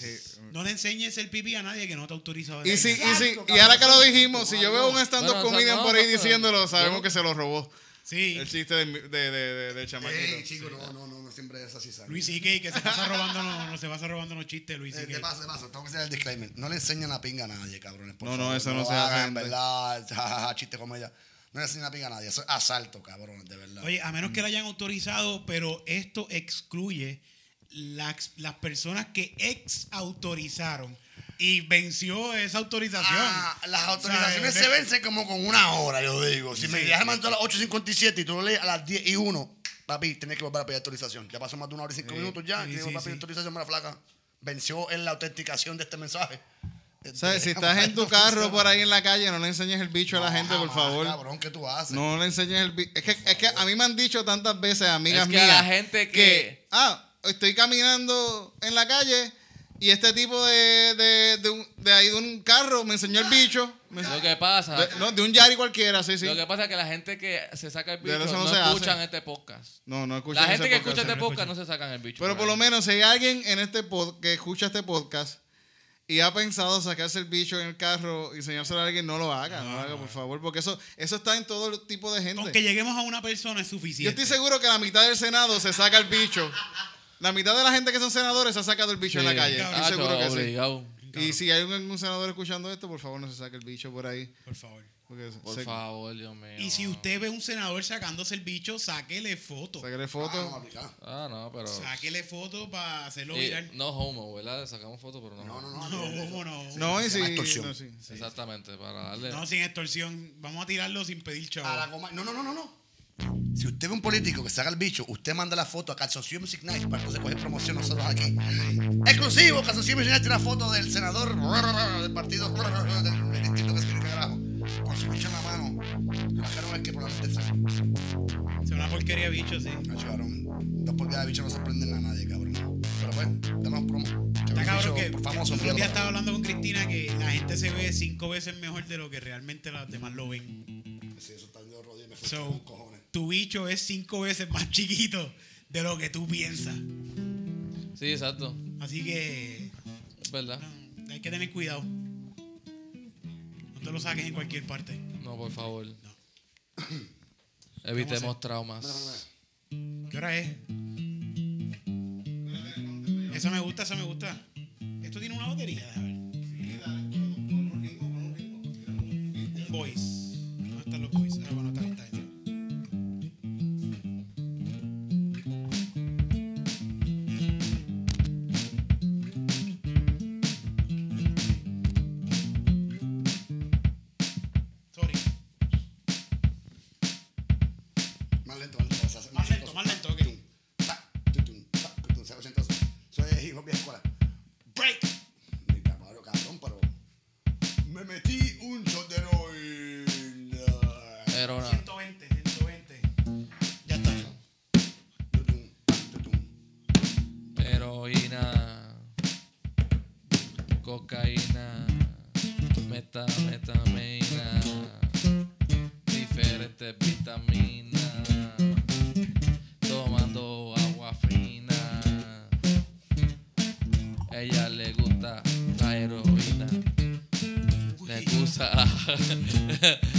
No le enseñes el pipí a nadie que no te ha autorizado. Y si, y si, y ahora que lo dijimos, si yo veo un stand-up Bueno, o sea, comedian no, por ahí no, diciéndolo, sabemos no- que se lo robó. Sí, El chiste de, de, de, de, de chamaquito. Ey, chico, no, no, no, no siempre es así, ¿sabes? Luis C.K. que se pasa robando, no, no se pasa robando los chistes, Luis Eh, C.K. de paso, de paso, tengo que hacer el disclaimer. No le enseñan la pinga a nadie, cabrones. Por No, no, eso no se hace, gente. ¿verdad? Jajaja, chiste comedia. No le enseñan la pinga a nadie. Eso es asalto, cabrones, de verdad. Oye, a menos que la hayan autorizado, pero esto excluye las, las personas que ex autorizaron y venció esa autorización. Ah, las autorizaciones O sea, se vencen como con una hora, yo digo. Si me Sí. dejas mandar a las 8.57 y tú lo lees a las 10 y 1, papi, tienes que volver a pedir autorización. Ya pasó más de una hora y cinco minutos ya. Sí, tienes que sí, volver a pedir sí. autorización, mala flaca. Venció en la autenticación de este mensaje. Si estás en tu carro por ahí en la calle, no le enseñes el bicho a la gente, por favor. Cabrón, ¿qué tú haces? No le enseñes el bicho. Es que, es que a mí me han dicho tantas veces, amigas Es que mías, la gente que- Ah, estoy caminando en la calle y este tipo de, de, de, un- de ahí de un carro me enseñó el bicho. Me enseñó- Lo que pasa, de, no, de un Yari cualquiera, sí, sí. lo que pasa es que la gente que se saca el bicho no no, hace. escuchan este podcast. No, no escuchan La gente ese que podcast. escucha este no podcast no se sacan el bicho. Pero por lo menos si hay alguien en este pod que escucha este podcast y ha pensado sacarse el bicho en el carro y enseñárselo a alguien, no lo haga, no, lo haga, por favor, porque eso, eso está en todo tipo de gente. Con que lleguemos a una persona es Yo suficiente. estoy seguro que la mitad del Senado se saca el bicho. La mitad de la gente que son senadores se ha sacado el bicho en la calle. cabrón. Estoy seguro que sí. obligado. Y si hay un, un senador escuchando esto, por favor no se saque el bicho por ahí. Por favor. Porque Por se- favor, Dios mío. Y si usted ve un senador sacándose el bicho, sáquele foto. Sáquele Ah, no, foto. Ah, no, pero. Sáquele foto para hacerlo Y viral. no homo, ¿verdad? Sacamos fotos, pero no. No, no, no. No, no, ¿cómo no? No, y Se si. llama extorsión. no, sí, sí. Exactamente, para darle. No, sin extorsión. Vamos a tirarlo sin pedir chavo. A la goma- No, no, no, no, no. Si usted ve un político que se haga el bicho, usted manda la foto a Calzoncillo Music Night para entonces coger promoción nosotros aquí. Exclusivo, Calzoncillo Music Night tiene una foto del senador del partido del distrito que se carajo. Con su bicho en la mano. Que no es que probablemente se Es una porquería bicho, sí. Nacho, cabrón. Dos porquerías de bicho no sorprenden a nadie, cabrón. Pero bueno, damos promo. Está cabrón que Por famoso, otro día estaba hablando con Cristina que la gente se ve cinco veces mejor de lo que realmente las demás lo ven. Sí, eso está yo rodillas, me fui So, con cojones. Tu bicho es cinco veces más chiquito de lo que tú piensas. Sí, exacto. Así que Es verdad. no, hay que tener cuidado. No te lo saques en cualquier parte. No, por favor. Evitemos traumas. ¿Qué hora es? Eso me gusta, eso me gusta. Esto tiene una batería, a ver. Boys. ¿Dónde meta, metamina, diferentes vitaminas, tomando agua fina. Ella le gusta la heroína, le gusta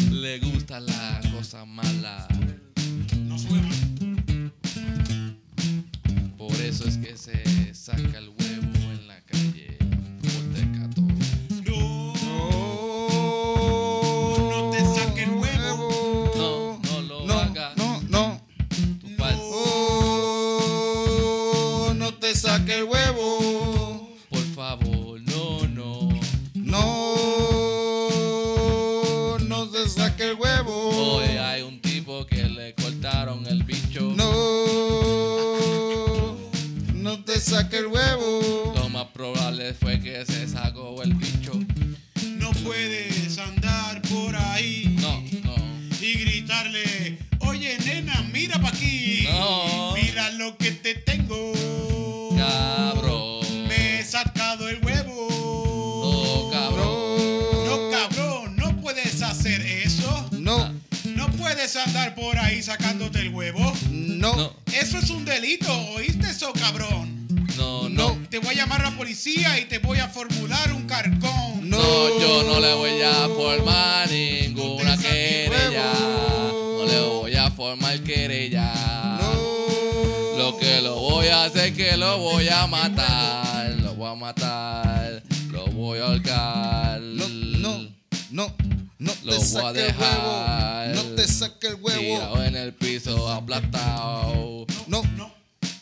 No. Lo que lo voy a hacer es que lo voy a matar. Lo voy a matar. Lo voy a ahorcar. No, no, no, no Lo te voy a saque el dejar. huevo. No te saque el huevo. Tirado en el piso, aplastado. No, No,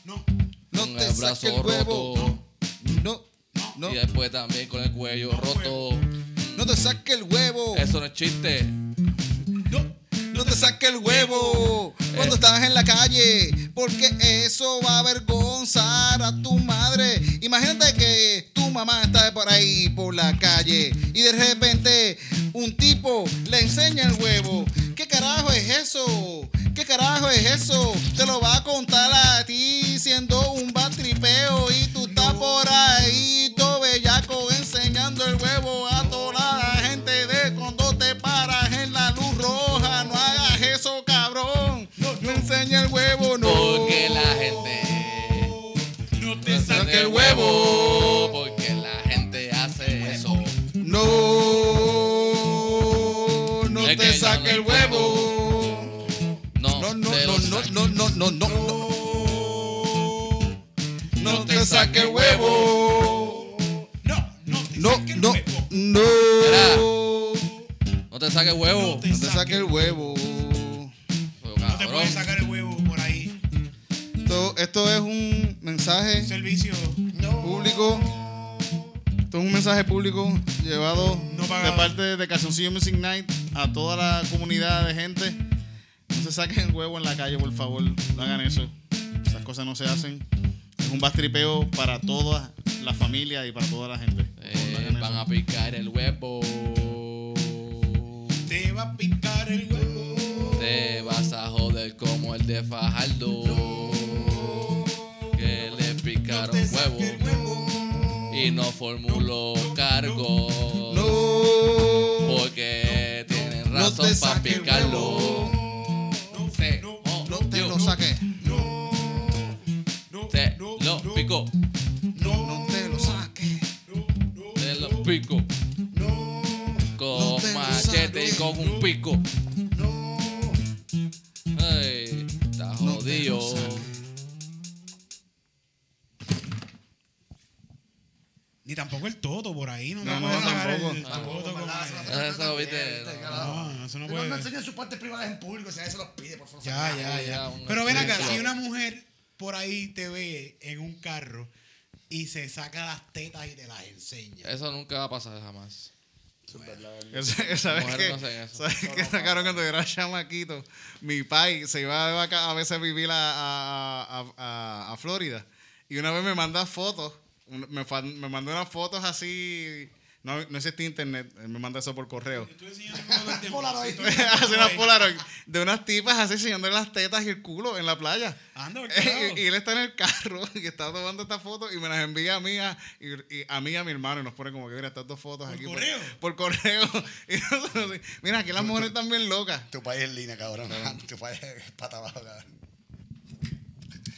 no. no con te el saque el brazo huevo. roto. No, no, Y después también con el cuello No, roto. no te saque el huevo. Eso no es chiste. No, te saque el huevo cuando estás en la calle, porque eso va a avergonzar a tu madre. Imagínate que tu mamá está por ahí por la calle y de repente un tipo le enseña el huevo. ¿Qué carajo es eso? ¿Qué carajo es eso? Te lo va a contar a ti siendo un batripeo y tú estás por ahí todo bellaco enseñando el huevo a toda no, no, no, no, no, no, te saque el huevo. No, no te No, saques el no, huevo. no. No te saques huevo. No te No te saque el huevo. Pero, No te puedes sacar el huevo por ahí. Esto, esto es un mensaje Servicio. público. Esto es un mensaje público llevado No de parte de Calzoncillo Music Night a toda la comunidad de gente. No se saquen el huevo en la calle, por favor. No hagan eso. Esas cosas no se hacen. Es un bastripeo para toda la familia y para toda la gente. No eh, van eso. a picar el huevo. Te va a picar el huevo. Te vas a joder como el de Fajardo. Que le No picaron saques huevo. el huevo. Y no formuló cargo. No. Porque tienen No razón para picarlo. Pico. no. Ay, está No jodido. Ni tampoco el todo por ahí. No, No, te no, sacar tampoco. el Tampoco. Eso no eso, viste, no. carajo. No, eso no Pero no puede. enseñen sus partes privadas en público, si a veces los pide, por favor. Ya, ya, ya. Pero ven acá, si una mujer por ahí te ve en un carro y se saca las tetas y te las enseña. Eso nunca va a pasar jamás. Ese- ¿Sabes qué? eso. ¿Sabes qué sacaron cuando yo era chamaquito? Mi pai se iba de vaca a veces a vivir a, a, a- Florida. Y una vez me manda fotos. Me, me mandó unas fotos así. No, no existe internet. Él me manda eso por correo. Estoy enseñando todo el tiempo. Polaroid. Hace unas Polaroid. De unas tipas así enseñándole las tetas y el culo en la playa. Anda, y, y él está en el carro y está tomando estas fotos y me las envía a mí a, y, y a mí y a mi hermano y nos pone como que mira estas dos fotos ¿Por aquí correo? Por, correo. Y nosotros mira, aquí las mujeres están bien locas. Tu país es línea, cabrón. Tu país es pata abajo, cabrón.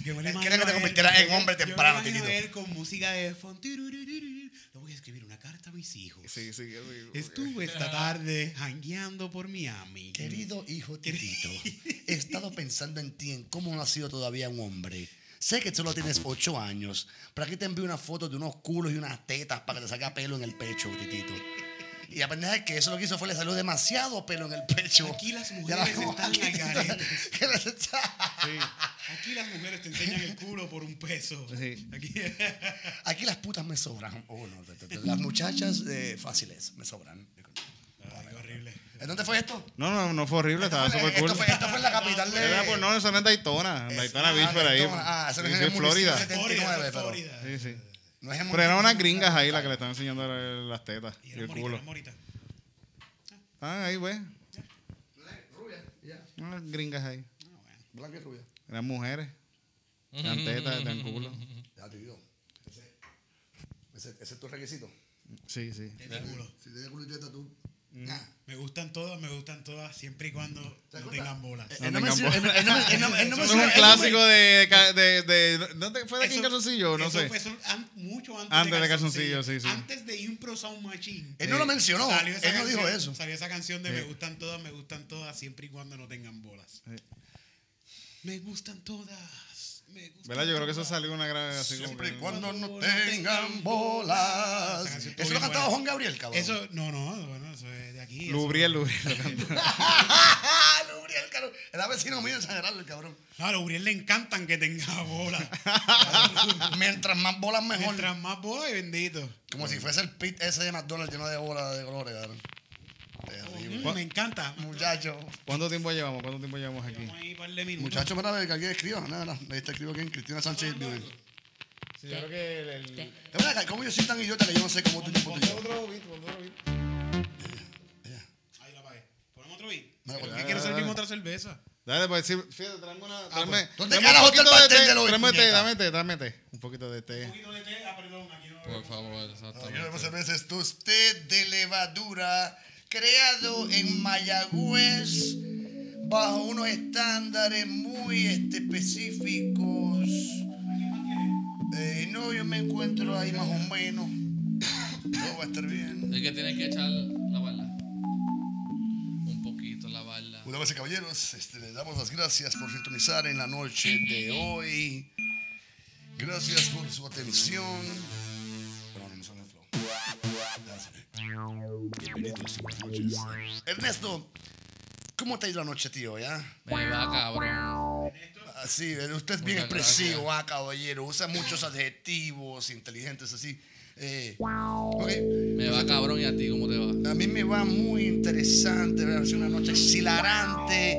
Yo me Él imagino quiere que te convirtieras en yo- hombre yo temprano, me imagino a él con música de fondo. Le voy a escribir una carta a mis hijos. Sí, sí, sí. Estuve esta tarde jangueando por Miami. Querido hijo Titito, he estado pensando en ti, en cómo no has sido todavía un hombre. Sé que solo tienes ocho años, pero aquí te envío una foto de unos culos y unas tetas para que te salga pelo en el pecho, Titito. Y la pendeja es que eso lo que hizo fue le salió demasiado pelo en el pecho. Aquí las mujeres como están aquí, al garete. está- Aquí las mujeres te enseñan el culo por un peso. Sí. Aquí. Aquí las putas me sobran. Oh, no, las muchachas eh, fáciles me sobran. Ay, qué horrible. ¿En dónde fue esto? No, no, no fue horrible, estaba súper cool. esto, fue, esto fue en la capital de... Era por, no, eso no es Daytona, en Daytona ah, Beach por ahí. Daytona. Ah, eso Sí, no es sí, en el Florida. municipio Florida, 79, eso es pero- Florida. Sí, sí. No es Pero eran unas gringas ahí las que le estaban enseñando las tetas Y y el morita, culo. Ah, ahí, güey. Rubia, ya. Unas gringas ahí. Blanca y rubia. Eran mujeres. Eran tetas, eran culo. Ya te digo. Ese, ese, ese es tu requisito. Sí, sí. El culo. Si tienes culo y teta, tú. Me gustan todas, me gustan todas, siempre y cuando no tengan bolas. Él no no- él no- es un clásico de, de, de, ¿no te- ¿Fue de aquí en Calzoncillo? No eso sé. fue eso an- mucho antes, Antes de Calzoncillo, sí, sí. Antes de Impro Sound Machine. Él no lo mencionó. Salió esa Él no dijo eso. Salió esa canción de Me gustan todas, me gustan todas, siempre y cuando no tengan bolas. Sí. Me gustan todas. Me ¿Verdad? Yo creo que eso salió una gran así Siempre y cuando no tengan bolas. Eso lo cantaba buena. Juan Gabriel, cabrón. Eso, no, no, bueno, eso es de aquí. eso- Lubriel, Lubriel. lo. Lubriel, cabrón. Era vecino mío en San Gerardo, el cabrón. No, a Lubriel le encantan que tenga bolas. Mientras más bolas, mejor. Mientras más bolas, bendito. Como si fuese el pit ese de McDonald's lleno de bolas de colores, cabrón. Terrible. Mm, me encanta. Muchacho. ¿Cuánto tiempo llevamos? ¿Cuánto tiempo llevamos aquí? Vamos ahí un par de minutos. Muchacho, mira, a ver, que alguien escriba. Nada, nada. Ahí está escribo quién. Cristina Sánchez. Sí, yo creo que el... el- Es verdad, ¿cómo yo soy tan idiota que yo no sé cómo tú tiempo Ponte tuyo? otro beat, ponte otro beat. Ahí la pagué. Ponemos otro beat. No, ¿Por qué quieres dale, servirme otra cerveza? Dale, pues sí, fíjate, tráeme una. Tráeme, ¿dónde tráeme un carajo está el de pastel té, de los Tráeme té, dame té, dame té. Un poquito de té. Un poquito de té. Ah, perdón, aquí no. Por favor, Aquí exactamente. vemos a veces tosté de levadura creado en Mayagüez bajo unos estándares muy este, específicos. Eh, no, yo me encuentro ahí más o menos. Todo va a estar bien. Es que tienes que echar la bala. Un poquito la bala. Una vez, caballeros, este, les damos las gracias por sintonizar en la noche de hoy. Gracias por su atención. Bienvenidos, noches. Ernesto, ¿cómo te ha ido la noche, tío? ¿Ya? Me va cabrón. Así, usted es bien Muchas expresivo, ah, caballero. Usa muchos adjetivos inteligentes así. Eh, ok. Me va cabrón y a ti, ¿cómo te va? A mí me va muy interesante, va a ser una noche exhilarante,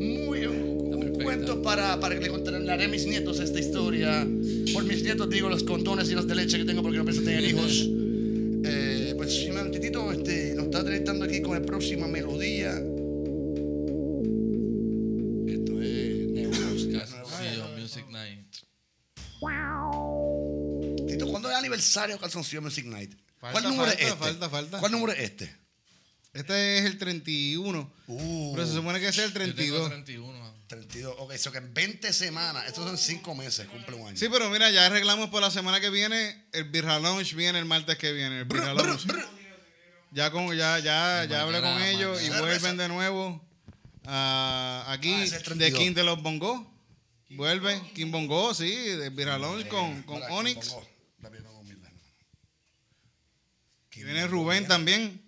muy un, un cuento para, para que le contaré a mis nietos esta historia. Por mis nietos digo los condones y las de leche que tengo porque no pienso tener hijos. está deleitando aquí con la próxima melodía. Esto es Neuros. Calzoncillo Music Night. Tito, ¿cuándo es el aniversario de Calzoncillo Music Night? Falta, ¿Cuál número falta, es este? falta, falta. ¿Cuál número es este? Este es el 31. Uh. Pero se supone que es el Yo tengo 32. 31. 32. Ok, eso que en 20 semanas, estos son 5 meses, cumple un año. Sí, pero mira, ya arreglamos por la semana que viene. El Birra Lounge viene el martes que viene. El Birra Lounge. Ya, con, ya, ya, ya hablé con ellos y vuelven de nuevo ah, aquí Ah, de 32. King de los Bongos. Vuelve King Bongo, sí, de Lounge con, con Onyx. Y viene Rubén también.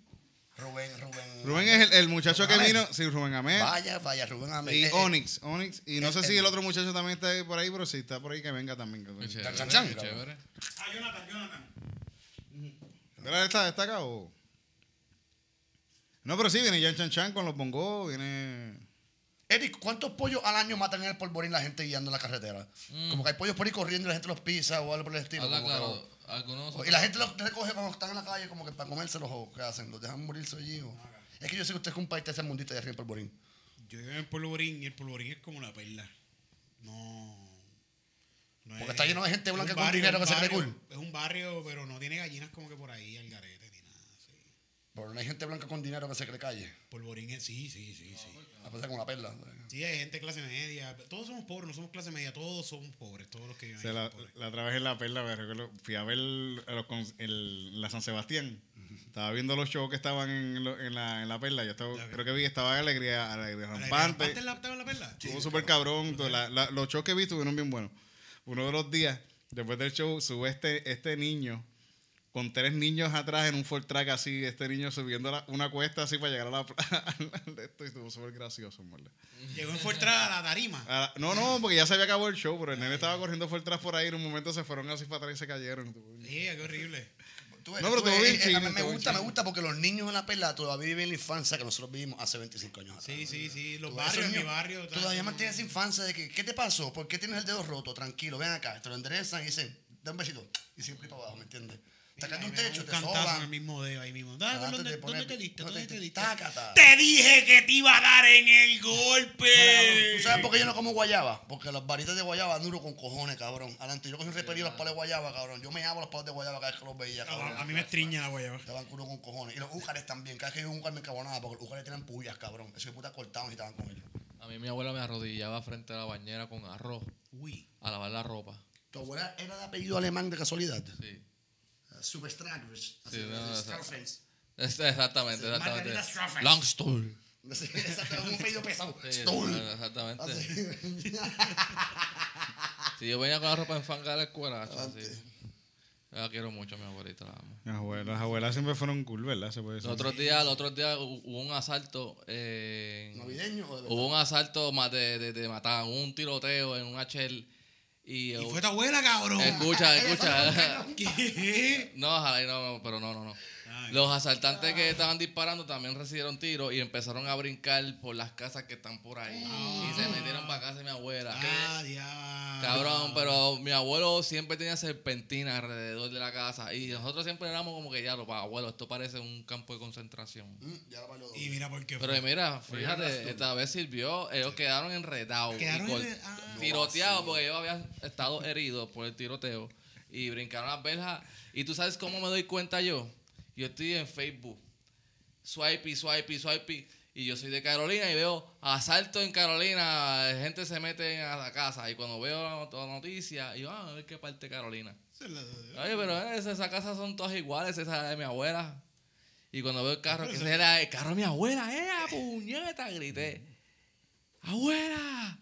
Rubén, Rubén. Rubén es el, el muchacho que vino. Sí, Rubén Ahmed. Vaya, vaya, Rubén Ahmed. Y Eh, eh, Onyx, Onyx. Y no el- sé si el- el otro muchacho también está ahí por ahí, pero si está por ahí que venga también. Chan, chan, chévere. Ah, Jonathan, Jonathan. ¿Verdad? ¿Está, está acá o...? No, pero sí, viene Yan Chan Chan con los bongos, viene... Eric, ¿cuántos pollos al año matan en el polvorín la gente guiando en la carretera? Como que hay pollos por ahí corriendo y la gente los pisa o algo por el estilo. Habla claro. Algunos. y la gente los recoge cuando están en la calle como que para comérselos o ¿qué hacen? ¿Los dejan morirse allí? O... Es que yo sé que usted es un país de ese mundito de arriba en polvorín. Yo vivo en Polvorín y el Polvorín es como la perla. No. no Porque está lleno de gente blanca con dinero que se cree barrio, cool. Es un barrio, pero no tiene gallinas como que por ahí al garete. Pero no hay gente blanca con dinero que se cree calle. Polvorín es, sí, sí, sí, sí. A pesar con una perla. Sí, hay gente de clase media. Todos somos pobres, no somos clase media, todos somos pobres, todos los que viven O sea, ahí la, son pobres. la otra vez en La Perla, me recuerdo, fui a ver a los con- el- la San Sebastián. Estaba viendo los shows que estaban en, lo- en la, en la Perla. Yo estaba, creo que vi, estaba Alegría, Alegría ¿La Rampante. en la, estaba en la perla? Estuvo súper cabrón. todo, la- la- los shows que vi estuvieron bien buenos. Uno de los días, después del show, sube este, este niño con tres niños atrás en un Ford Track así, este niño subiendo la- una cuesta así para llegar a la de esto y estuvo súper gracioso, verdad. Llegó en Fortra a la tarima. No, no, porque ya se había acabado el show, pero el nene estaba corriendo Ford Track por ahí y en un momento se fueron así para atrás y se cayeron. Sí, qué horrible. Tú No, pero tú ves, bien eh, chino, a mí me gusta, me gusta porque los niños en la perla todavía viven la infancia que nosotros vivimos hace 25 años atrás. Sí, sí, sí. Los barrios, mi niños, barrio. tal, Todavía como- mantienes esa infancia de que, ¿qué te pasó? ¿Por qué tienes el dedo roto? Tranquilo, ven acá. Te lo enderezan y dicen, da un besito. Y siempre para abajo, ¿me entiendes? De un techo, un te mismo dedo ahí mismo. Dale, ¿dónde, de poner- ¿Dónde te diste? ¿Dónde te- te diste? tácata. Te dije que te iba a dar en el golpe. ¿Tú sabes por qué yo no como guayaba? Porque las varitas de guayaba duro con cojones, cabrón. Adelante, yo cogí un repelido las palas de guayaba, cabrón. Yo me hago los palos de guayaba cada vez que los veía, cabrón. A, a mí me estriña la guayaba. Estaban culo con cojones. Y los újares también. Cada vez que yo un újar me encabonaba porque los újares tenían pullas, cabrón. Esos de puta cortaban y estaban con ellos. A mí mi abuela me arrodillaba frente a la bañera con arroz Uy. a lavar la ropa. ¿Tu abuela era de apellido alemán de casualidad? Sí. Superstraggers. Sí, no, Scarface. Exactamente, exactamente. Long story. Exacto, un apellido pesado. Sí, exactamente. Así. Si yo venía con la ropa enfangada a la escuela, así. La quiero mucho, mi abuelita, la amo. Las abuelas, las abuelas siempre fueron cool, ¿verdad? Se puede decir. Los otros días, los otros días hu- hubo un asalto. eh, ¿Navideño de hubo un asalto más de, de, de matar, un tiroteo en un HL. Y, Y fue tu abuela, cabrón. escucha, escucha. ¿Qué? no, ojalá y no, no, pero no, no, no. Los asaltantes que estaban disparando también recibieron tiros y empezaron a brincar por las casas que están por ahí. Y se metieron para casa de mi abuela. Ah. Cabrón, pero mi abuelo siempre tenía serpentina alrededor de la casa. Y nosotros siempre éramos como que ya, lo abuelo, esto parece un campo de concentración. Mm, Ya los Y mira por qué. Pero fue. mira, fíjate, esta vez sirvió. Ellos quedaron enredados. Quedaron ah. tiroteados porque ellos habían estado heridos por el tiroteo. Y brincaron las verjas. Y tú sabes cómo me doy cuenta yo. Yo estoy en Facebook. Swipe, swipe, swipe. Y yo soy de Carolina y veo asalto en Carolina. Gente se mete a la casa. Y cuando veo la not- la noticia, yo, ah, a ver qué parte de Carolina. Oye, pero eh, esas, esas casas son todas iguales, esa de mi abuela. Y cuando veo el carro, que era el carro de mi abuela, ¡eh, puñeta! Grité, ¡abuela!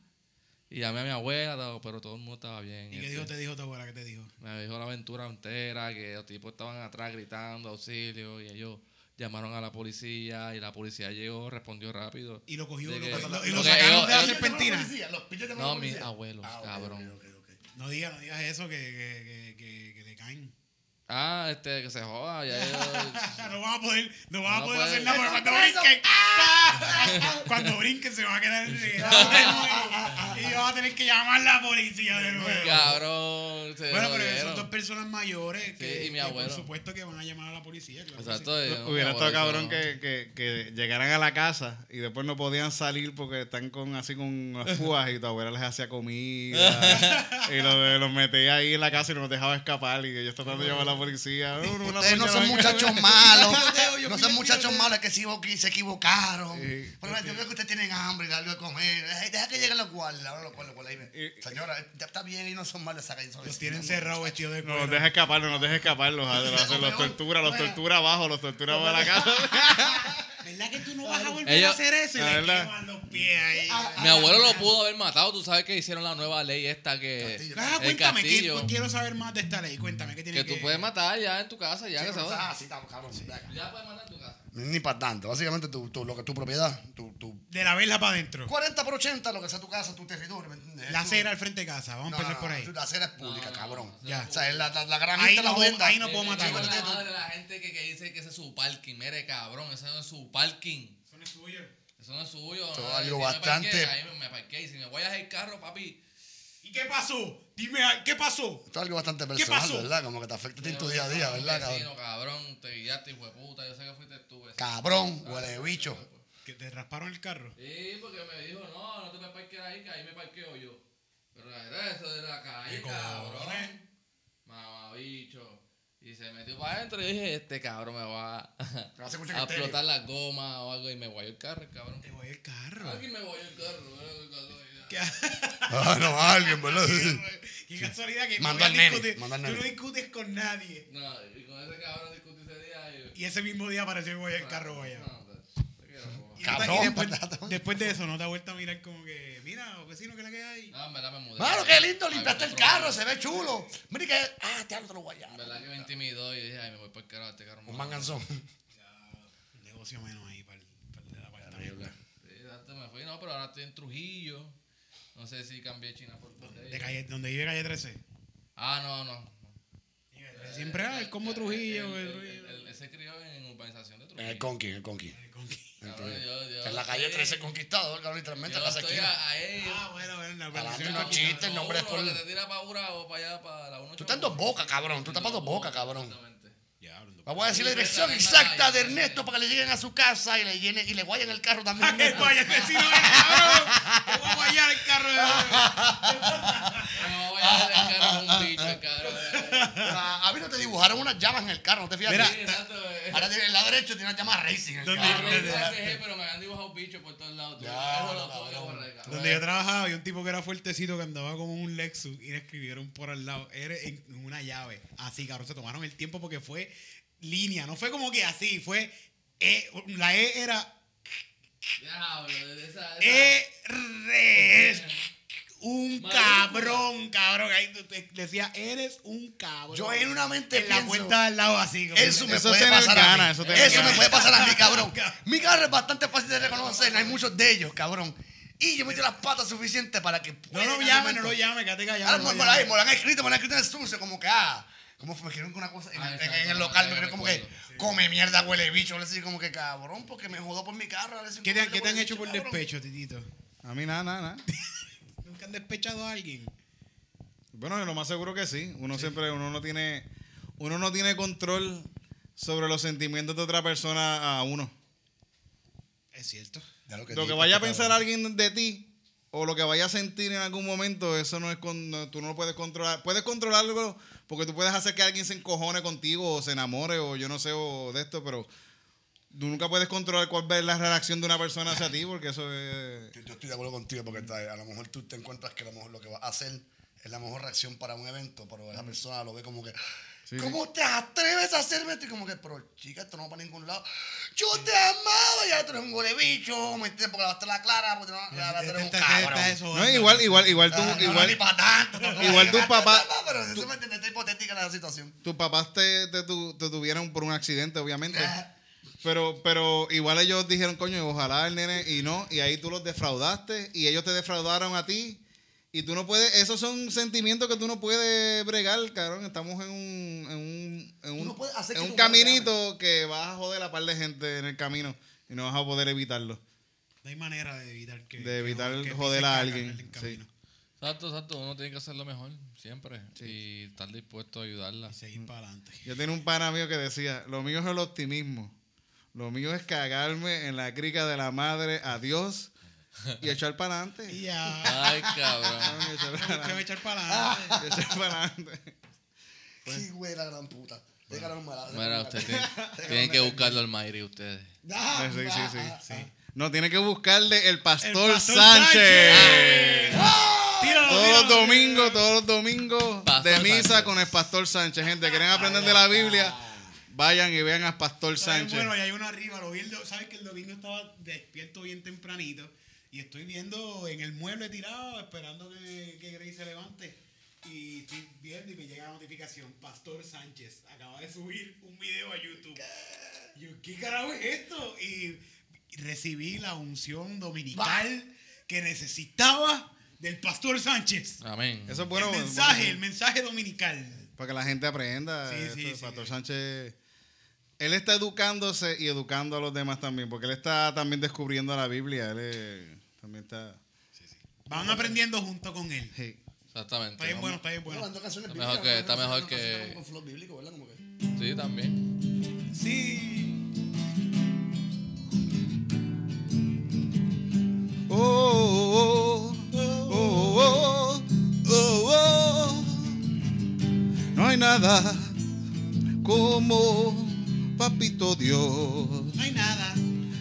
Y llamé a mi abuela, pero todo el mundo estaba bien. ¿Y qué Este, dijo, te dijo tu abuela? ¿Qué te dijo? Me dijo la aventura entera, que los tipos estaban atrás gritando auxilio y ellos llamaron a la policía y la policía llegó, respondió rápido. Y lo cogió De lo- que- lo- y lo sacaron ellos- de la serpentina. No, mis abuelos, Ah, ok, cabrón. ok, ok, ok. No digas, no digas eso que, que, que, que, que te caen. Ah, este, que se joda, ya no vas a poder, no vas No a poder puede. hacer nada porque cuando ¡Estás brinquen, cuando brinquen se va a quedar y vas a tener que llamar a la policía de nuevo. Cabrón, se Bueno, pero son dos personas mayores que, y mi que abuelo. por supuesto que van a llamar a la policía. claro que Exacto. sí. yo- Hubiera estado cabrón que, que, que llegaran a la casa y después no podían salir porque están con así con las púas y tu abuela les hacía comida y los, los metía ahí en la casa y no los dejaba escapar y ellos tratando de llamar a la policía. No, no, una Ustedes no son muchachos malos. No son muchachos malos que se, equivo- se equivocaron. Sí. Pero yo creo que ustedes tienen hambre y darle de comer. Deja, que lleguen los guardias. Ahora los guardias, los guardias. ahí. Y- Señora, ya está bien y no son malos. Los tienen cerrados vestidos de No cuero. los deja escapar, no los deja escapar, los, los, los tortura, los tortura abajo, los tortura abajo de la casa. ¿Verdad que tú no vas a volver Ellos- a hacer eso? Y le queman los pies ahí. Mi abuelo lo pudo haber matado. Tú sabes que hicieron la nueva ley esta que. Castillo. Ah, el cuéntame, que, quiero saber más de esta ley. Cuéntame, ¿qué tiene Que que tú puedes matar ya en tu casa, ya Sí, que se ah, sí. Ya puedes matar en tu casa. Ni para tanto. Básicamente, tu, tu, lo que tu propiedad, tu, tu De la verla para adentro. 40 por 80, lo que sea tu casa, tu territorio, ¿me entiendes? La acera al frente de casa. Vamos a No, empezar no, por ahí. La acera es pública, No, no, cabrón. no, ya. O sea, la, la, la granita, Ahí la no puedo- ahí no puedo matar. Bueno, la la gente que, que dice que ese es su parking. Mire, cabrón, ese no es su parking. Eso no es suyo. Eso no es suyo. Eso no, es algo si me bastante- parqué, ahí me, me parqué. Y si me voy a dejar el carro, papi. ¿Y qué pasó? Dime, ¿qué pasó? Esto es algo bastante ¿Qué personal, pasó? ¿verdad? Como que te afecta a ti en tu día a día, ¿verdad, vecino, cabrón? cabrón, te guiaste, hijo de puta. Yo sé que fuiste tú. Cabrón, huele de bicho. ¿Que te rasparon el carro? Sí, porque me dijo, no, no te me parques ahí, que ahí me parqueo yo. Pero era eso de la calle, ¿Qué cabrón. cojones? Mamabicho. Y se metió para adentro y dije, este cabrón me va a, a explotar las gomas o algo y me guayó el carro, el cabrón. Te voy el carro. Aquí me guayó el carro. ¿Qué, Ah, no, alguien, ¿verdad? qué casualidad que Manda no al nene, discutes- manda al tú nene. no discutes con nadie. No, y con ese cabrón discutí ese día y... Y ese mismo día apareció el güey el carro guayado. No, te- te quiero, po. Y, no te- Cabrón, después, patata. después de eso, ¿no te ha vuelto a mirar como que, mira, vecino, ¿qué es la que hay? No, en verdad me mudé. Mano, qué lindo, limpiaste el carro, se ve chulo. Mira que. Ah, te hablo te lo voy En verdad que me intimidó y dije, ay, me voy por el carajo, este carro. me Un va a- manganzón. Negocio menos ahí para el, para el. Sí, antes me fui, no, pero ahora estoy en Trujillo. No sé si cambié China por De calle, donde vive calle 13. Ah, no, no. Siempre hay el combo Trujillo, Él, se crió en urbanización de En Trujillo. el Conqui, en el Conqui. Yo- yo En la calle estoy- 13 Conquistador, cabrón, literalmente, en la estoy esquina. a, a ellos. Ah, bueno, bueno, la Adelante, no chistes, quitando. el nombre es uno, por- te tira para Ura o para allá, para la 1 Tú estás en dos bocas, cabrón. Tú estás para dos bocas, cabrón. Vamos a decir la dirección exacta de. Ernesto para que le lleguen a su casa y le llenen y le guayen el carro también. ¡Ah, que vaya el vecino del cabrón! ¡Te voy a guayar el carro de No voy a dejar el carro con un bicho, cabrón. Ah, A mí no te dibujaron unas llamas en el carro, ¿no te fijas? Mira, Sí, exacto. eh. Ahora tiene el lado derecho tiene unas llamas racing. en el ¿Dónde- carro. Pero me habían dibujado bichos por todos lados. Donde yo trabajaba había un tipo que era fuertecito que andaba como un Lexus y le escribieron por al lado, era una llave. Así, cabrón, se tomaron el tiempo porque fue línea, no fue como que así, fue E, la E era Diablo, de esa- esa- E re un Mayúscula. cabrón, cabrón. Ahí decía, eres un cabrón. Yo en la pienso- puerta al lado así. como Eso que- me Eso puede tiene pasar a ganas, mí. eso Eso, me puede pasar a mí, cabrón. Mi carro es bastante fácil de reconocer, hay muchos de ellos, cabrón. Y yo metí las patas suficientes para que No lo en llame, no lo llame, quédate callado. Ahora no me, lo la- llame. me lo han escrito, me lo han escrito en el sucio, como que, ah, como me escribieron con una cosa en, Ah, en- exacto, en el local, me como que, come mierda, huele bicho, le decía como que, cabrón, porque me jodó por mi carro. ¿Qué te, qué te han hecho bicho, por cabrón. despecho, Titito? A mí nada, nada, nada. ¿Nunca han despechado a alguien? Bueno, lo más seguro que sí. Uno siempre, uno no tiene, uno no tiene control sobre los sentimientos de otra persona a uno. Es cierto. Ya Lo que vaya a pensar cabrón. alguien de ti o lo que vaya a sentir en algún momento, eso no es con, no- tú no lo puedes controlar. Puedes controlarlo porque tú puedes hacer que alguien se encojone contigo o se enamore o yo no sé o de esto, pero tú nunca puedes controlar cuál es la reacción de una persona hacia ti porque eso es... Yo, yo estoy de acuerdo contigo porque a lo mejor tú te encuentras que a lo mejor lo que vas a hacer es la mejor reacción para un evento, pero esa persona lo ve como que, Sí, ¿cómo te atreves a hacerme esto? Y como que, pero chica, esto no va para ningún lado. Yo te amaba, ya tú eres un gole bicho, me entiendes, porque lavaste la clara, porque no, ya tú eres un cabrón. No, igual, igual, igual tú, Ah, no, igual, no, ni para tanto. igual tus papás- Pero eso me entiendes, está hipotética la situación. tus papás te, te, tu- te tuvieron por un accidente, obviamente. Ah. Pero, pero igual ellos dijeron, coño, ojalá el nene, y no, y ahí tú los defraudaste, y ellos te defraudaron a ti, y tú no puedes, esos son sentimientos que tú no puedes bregar, cabrón. Estamos en un, en un, en un, no puedes hacer en que un caminito que vas a joder a par de gente en el camino, y no vas a poder evitarlo. No hay manera de evitar que. De evitar que- que joder a alguien, camino. Exacto, exacto. Uno tiene que hacer lo mejor, siempre. Y estar dispuesto a ayudarla. Y seguir para adelante. Yo tenía un pana mío que decía, lo mío es el optimismo. Lo mío es cagarme en la crica de la madre a Dios y echar para adelante. Y ya. Ay, cabrón. Y echar para echar Ah. adelante. echar para adelante. Qué güey la gran puta. Mira, ustedes tienen, tienen que buscarlo al Mayri, ustedes. Ah, Sí, sí, sí, ah. No, tiene que buscarle el Pastor, El Pastor Sánchez. Tíralo, Todos los domingos, todos los domingos Pastor de misa Sánchez. con el Pastor Sánchez. Gente, ¿quieren aprender de la Biblia? Vayan y vean al Pastor Sánchez. Bueno, y hay uno arriba. Lo vi el ¿Sabes que el domingo estaba despierto bien tempranito? Y estoy viendo en el mueble tirado, esperando que, que Grace se levante. Y estoy viendo y me llega la notificación. Pastor Sánchez acaba de subir un video a YouTube. Y yo, ¿qué carajo es esto? Y recibí la unción dominical que necesitaba del Pastor Sánchez. Amén. Eso es bueno. el es mensaje, bueno, el mensaje dominical. Para que la gente aprenda. Sí, Esto, sí, el sí. Pastor Sánchez Él está educándose y educando a los demás también, porque él está también descubriendo la Biblia. Él eh, también está. Van aprendiendo junto con él. hey. Exactamente. Está bien bueno, está bien bueno. Está mejor que- está mejor que- Con flow bíblico, ¿verdad? Como que... Sí, también. Sí. Oh, oh, oh, oh, oh, oh, oh. No hay nada como Papito Dios. No hay nada.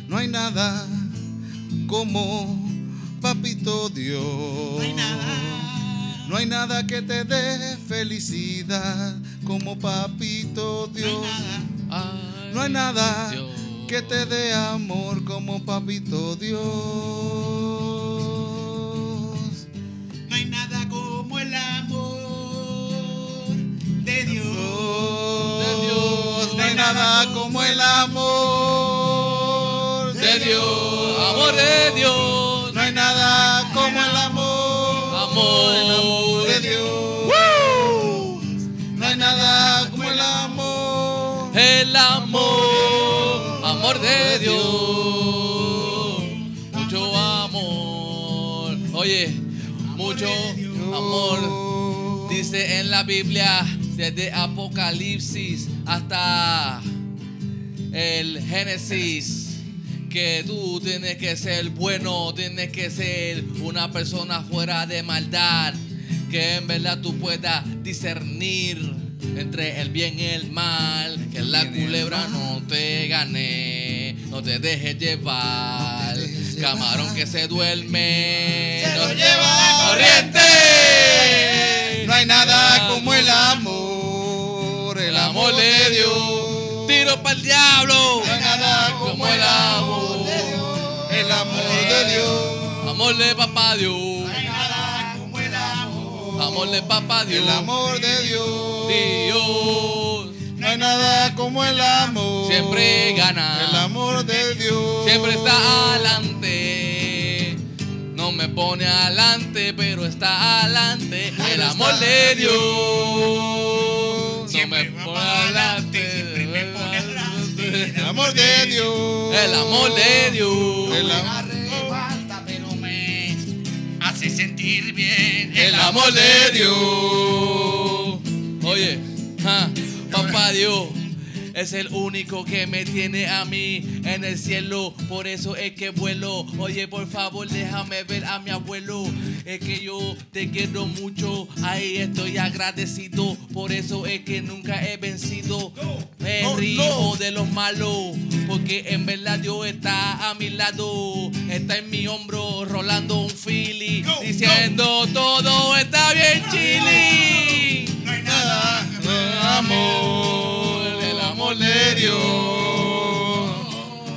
No hay nada como Papito Dios. No hay nada. No hay nada que te dé felicidad como Papito No hay Dios. nada. Ay, No hay nada que te dé amor como Papito Dios. No hay nada como el amor de Dios. Dios. No hay nada como el amor De Dios. Amor de Dios. De Dios, mucho amor. Oye, mucho amor. Dice en la Biblia, desde Apocalipsis hasta el Génesis, que tú tienes que ser bueno, tienes que ser una persona fuera de maldad, que en verdad tú puedas discernir entre el bien y el mal, que la culebra no te gane, no te dejes llevar, camarón que se duerme, Se lo lleva corriente. No hay nada como el amor. El amor de Dios. Tiro para el diablo. No hay nada como el amor. El amor de Dios. Amor de papá Dios. No hay nada como el amor. Amor de papá Dios. El amor de Dios. Dios. No hay nada como el amor. Siempre gana. El amor de Dios. Siempre está adelante. No me pone adelante, pero está adelante. El amor de Dios. No me pone adelante, siempre me pone adelante. El amor de Dios. El amor de Dios. El amor. Sentir bien. El amor de Dios. Oye, ja, papá Dios. Es el único que me tiene a mí en el cielo, por eso es que vuelo. Oye, por favor, déjame ver a mi abuelo. Es que yo te quiero mucho, ahí estoy agradecido. Por eso es que nunca he vencido. Me No, río no. de los malos, porque en verdad Dios está a mi lado. Está en mi hombro, rolando un fili, No, diciendo todo está bien, chili. Amor. El amor de Dios.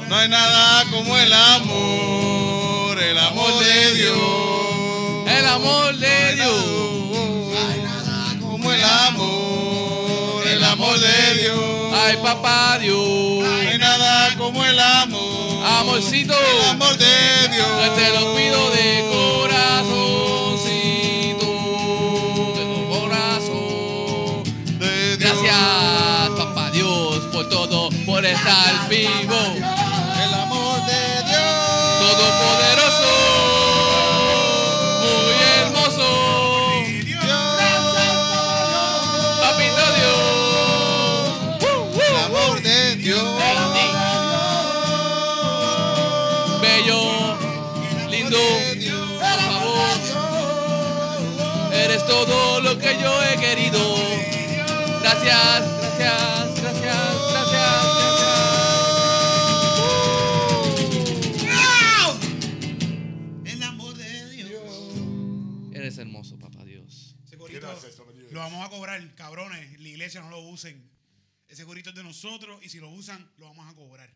No hay nada como el amor. El amor de Dios. El amor de Dios. Como el amor. El amor de Dios. Ay, papá Dios. No hay nada como el amor. Amorcito. El amor de Dios. Que te lo pido de vivo. Vamos a cobrar, cabrones. La iglesia no lo usen. Ese gorito es de nosotros y si lo usan, lo vamos a cobrar.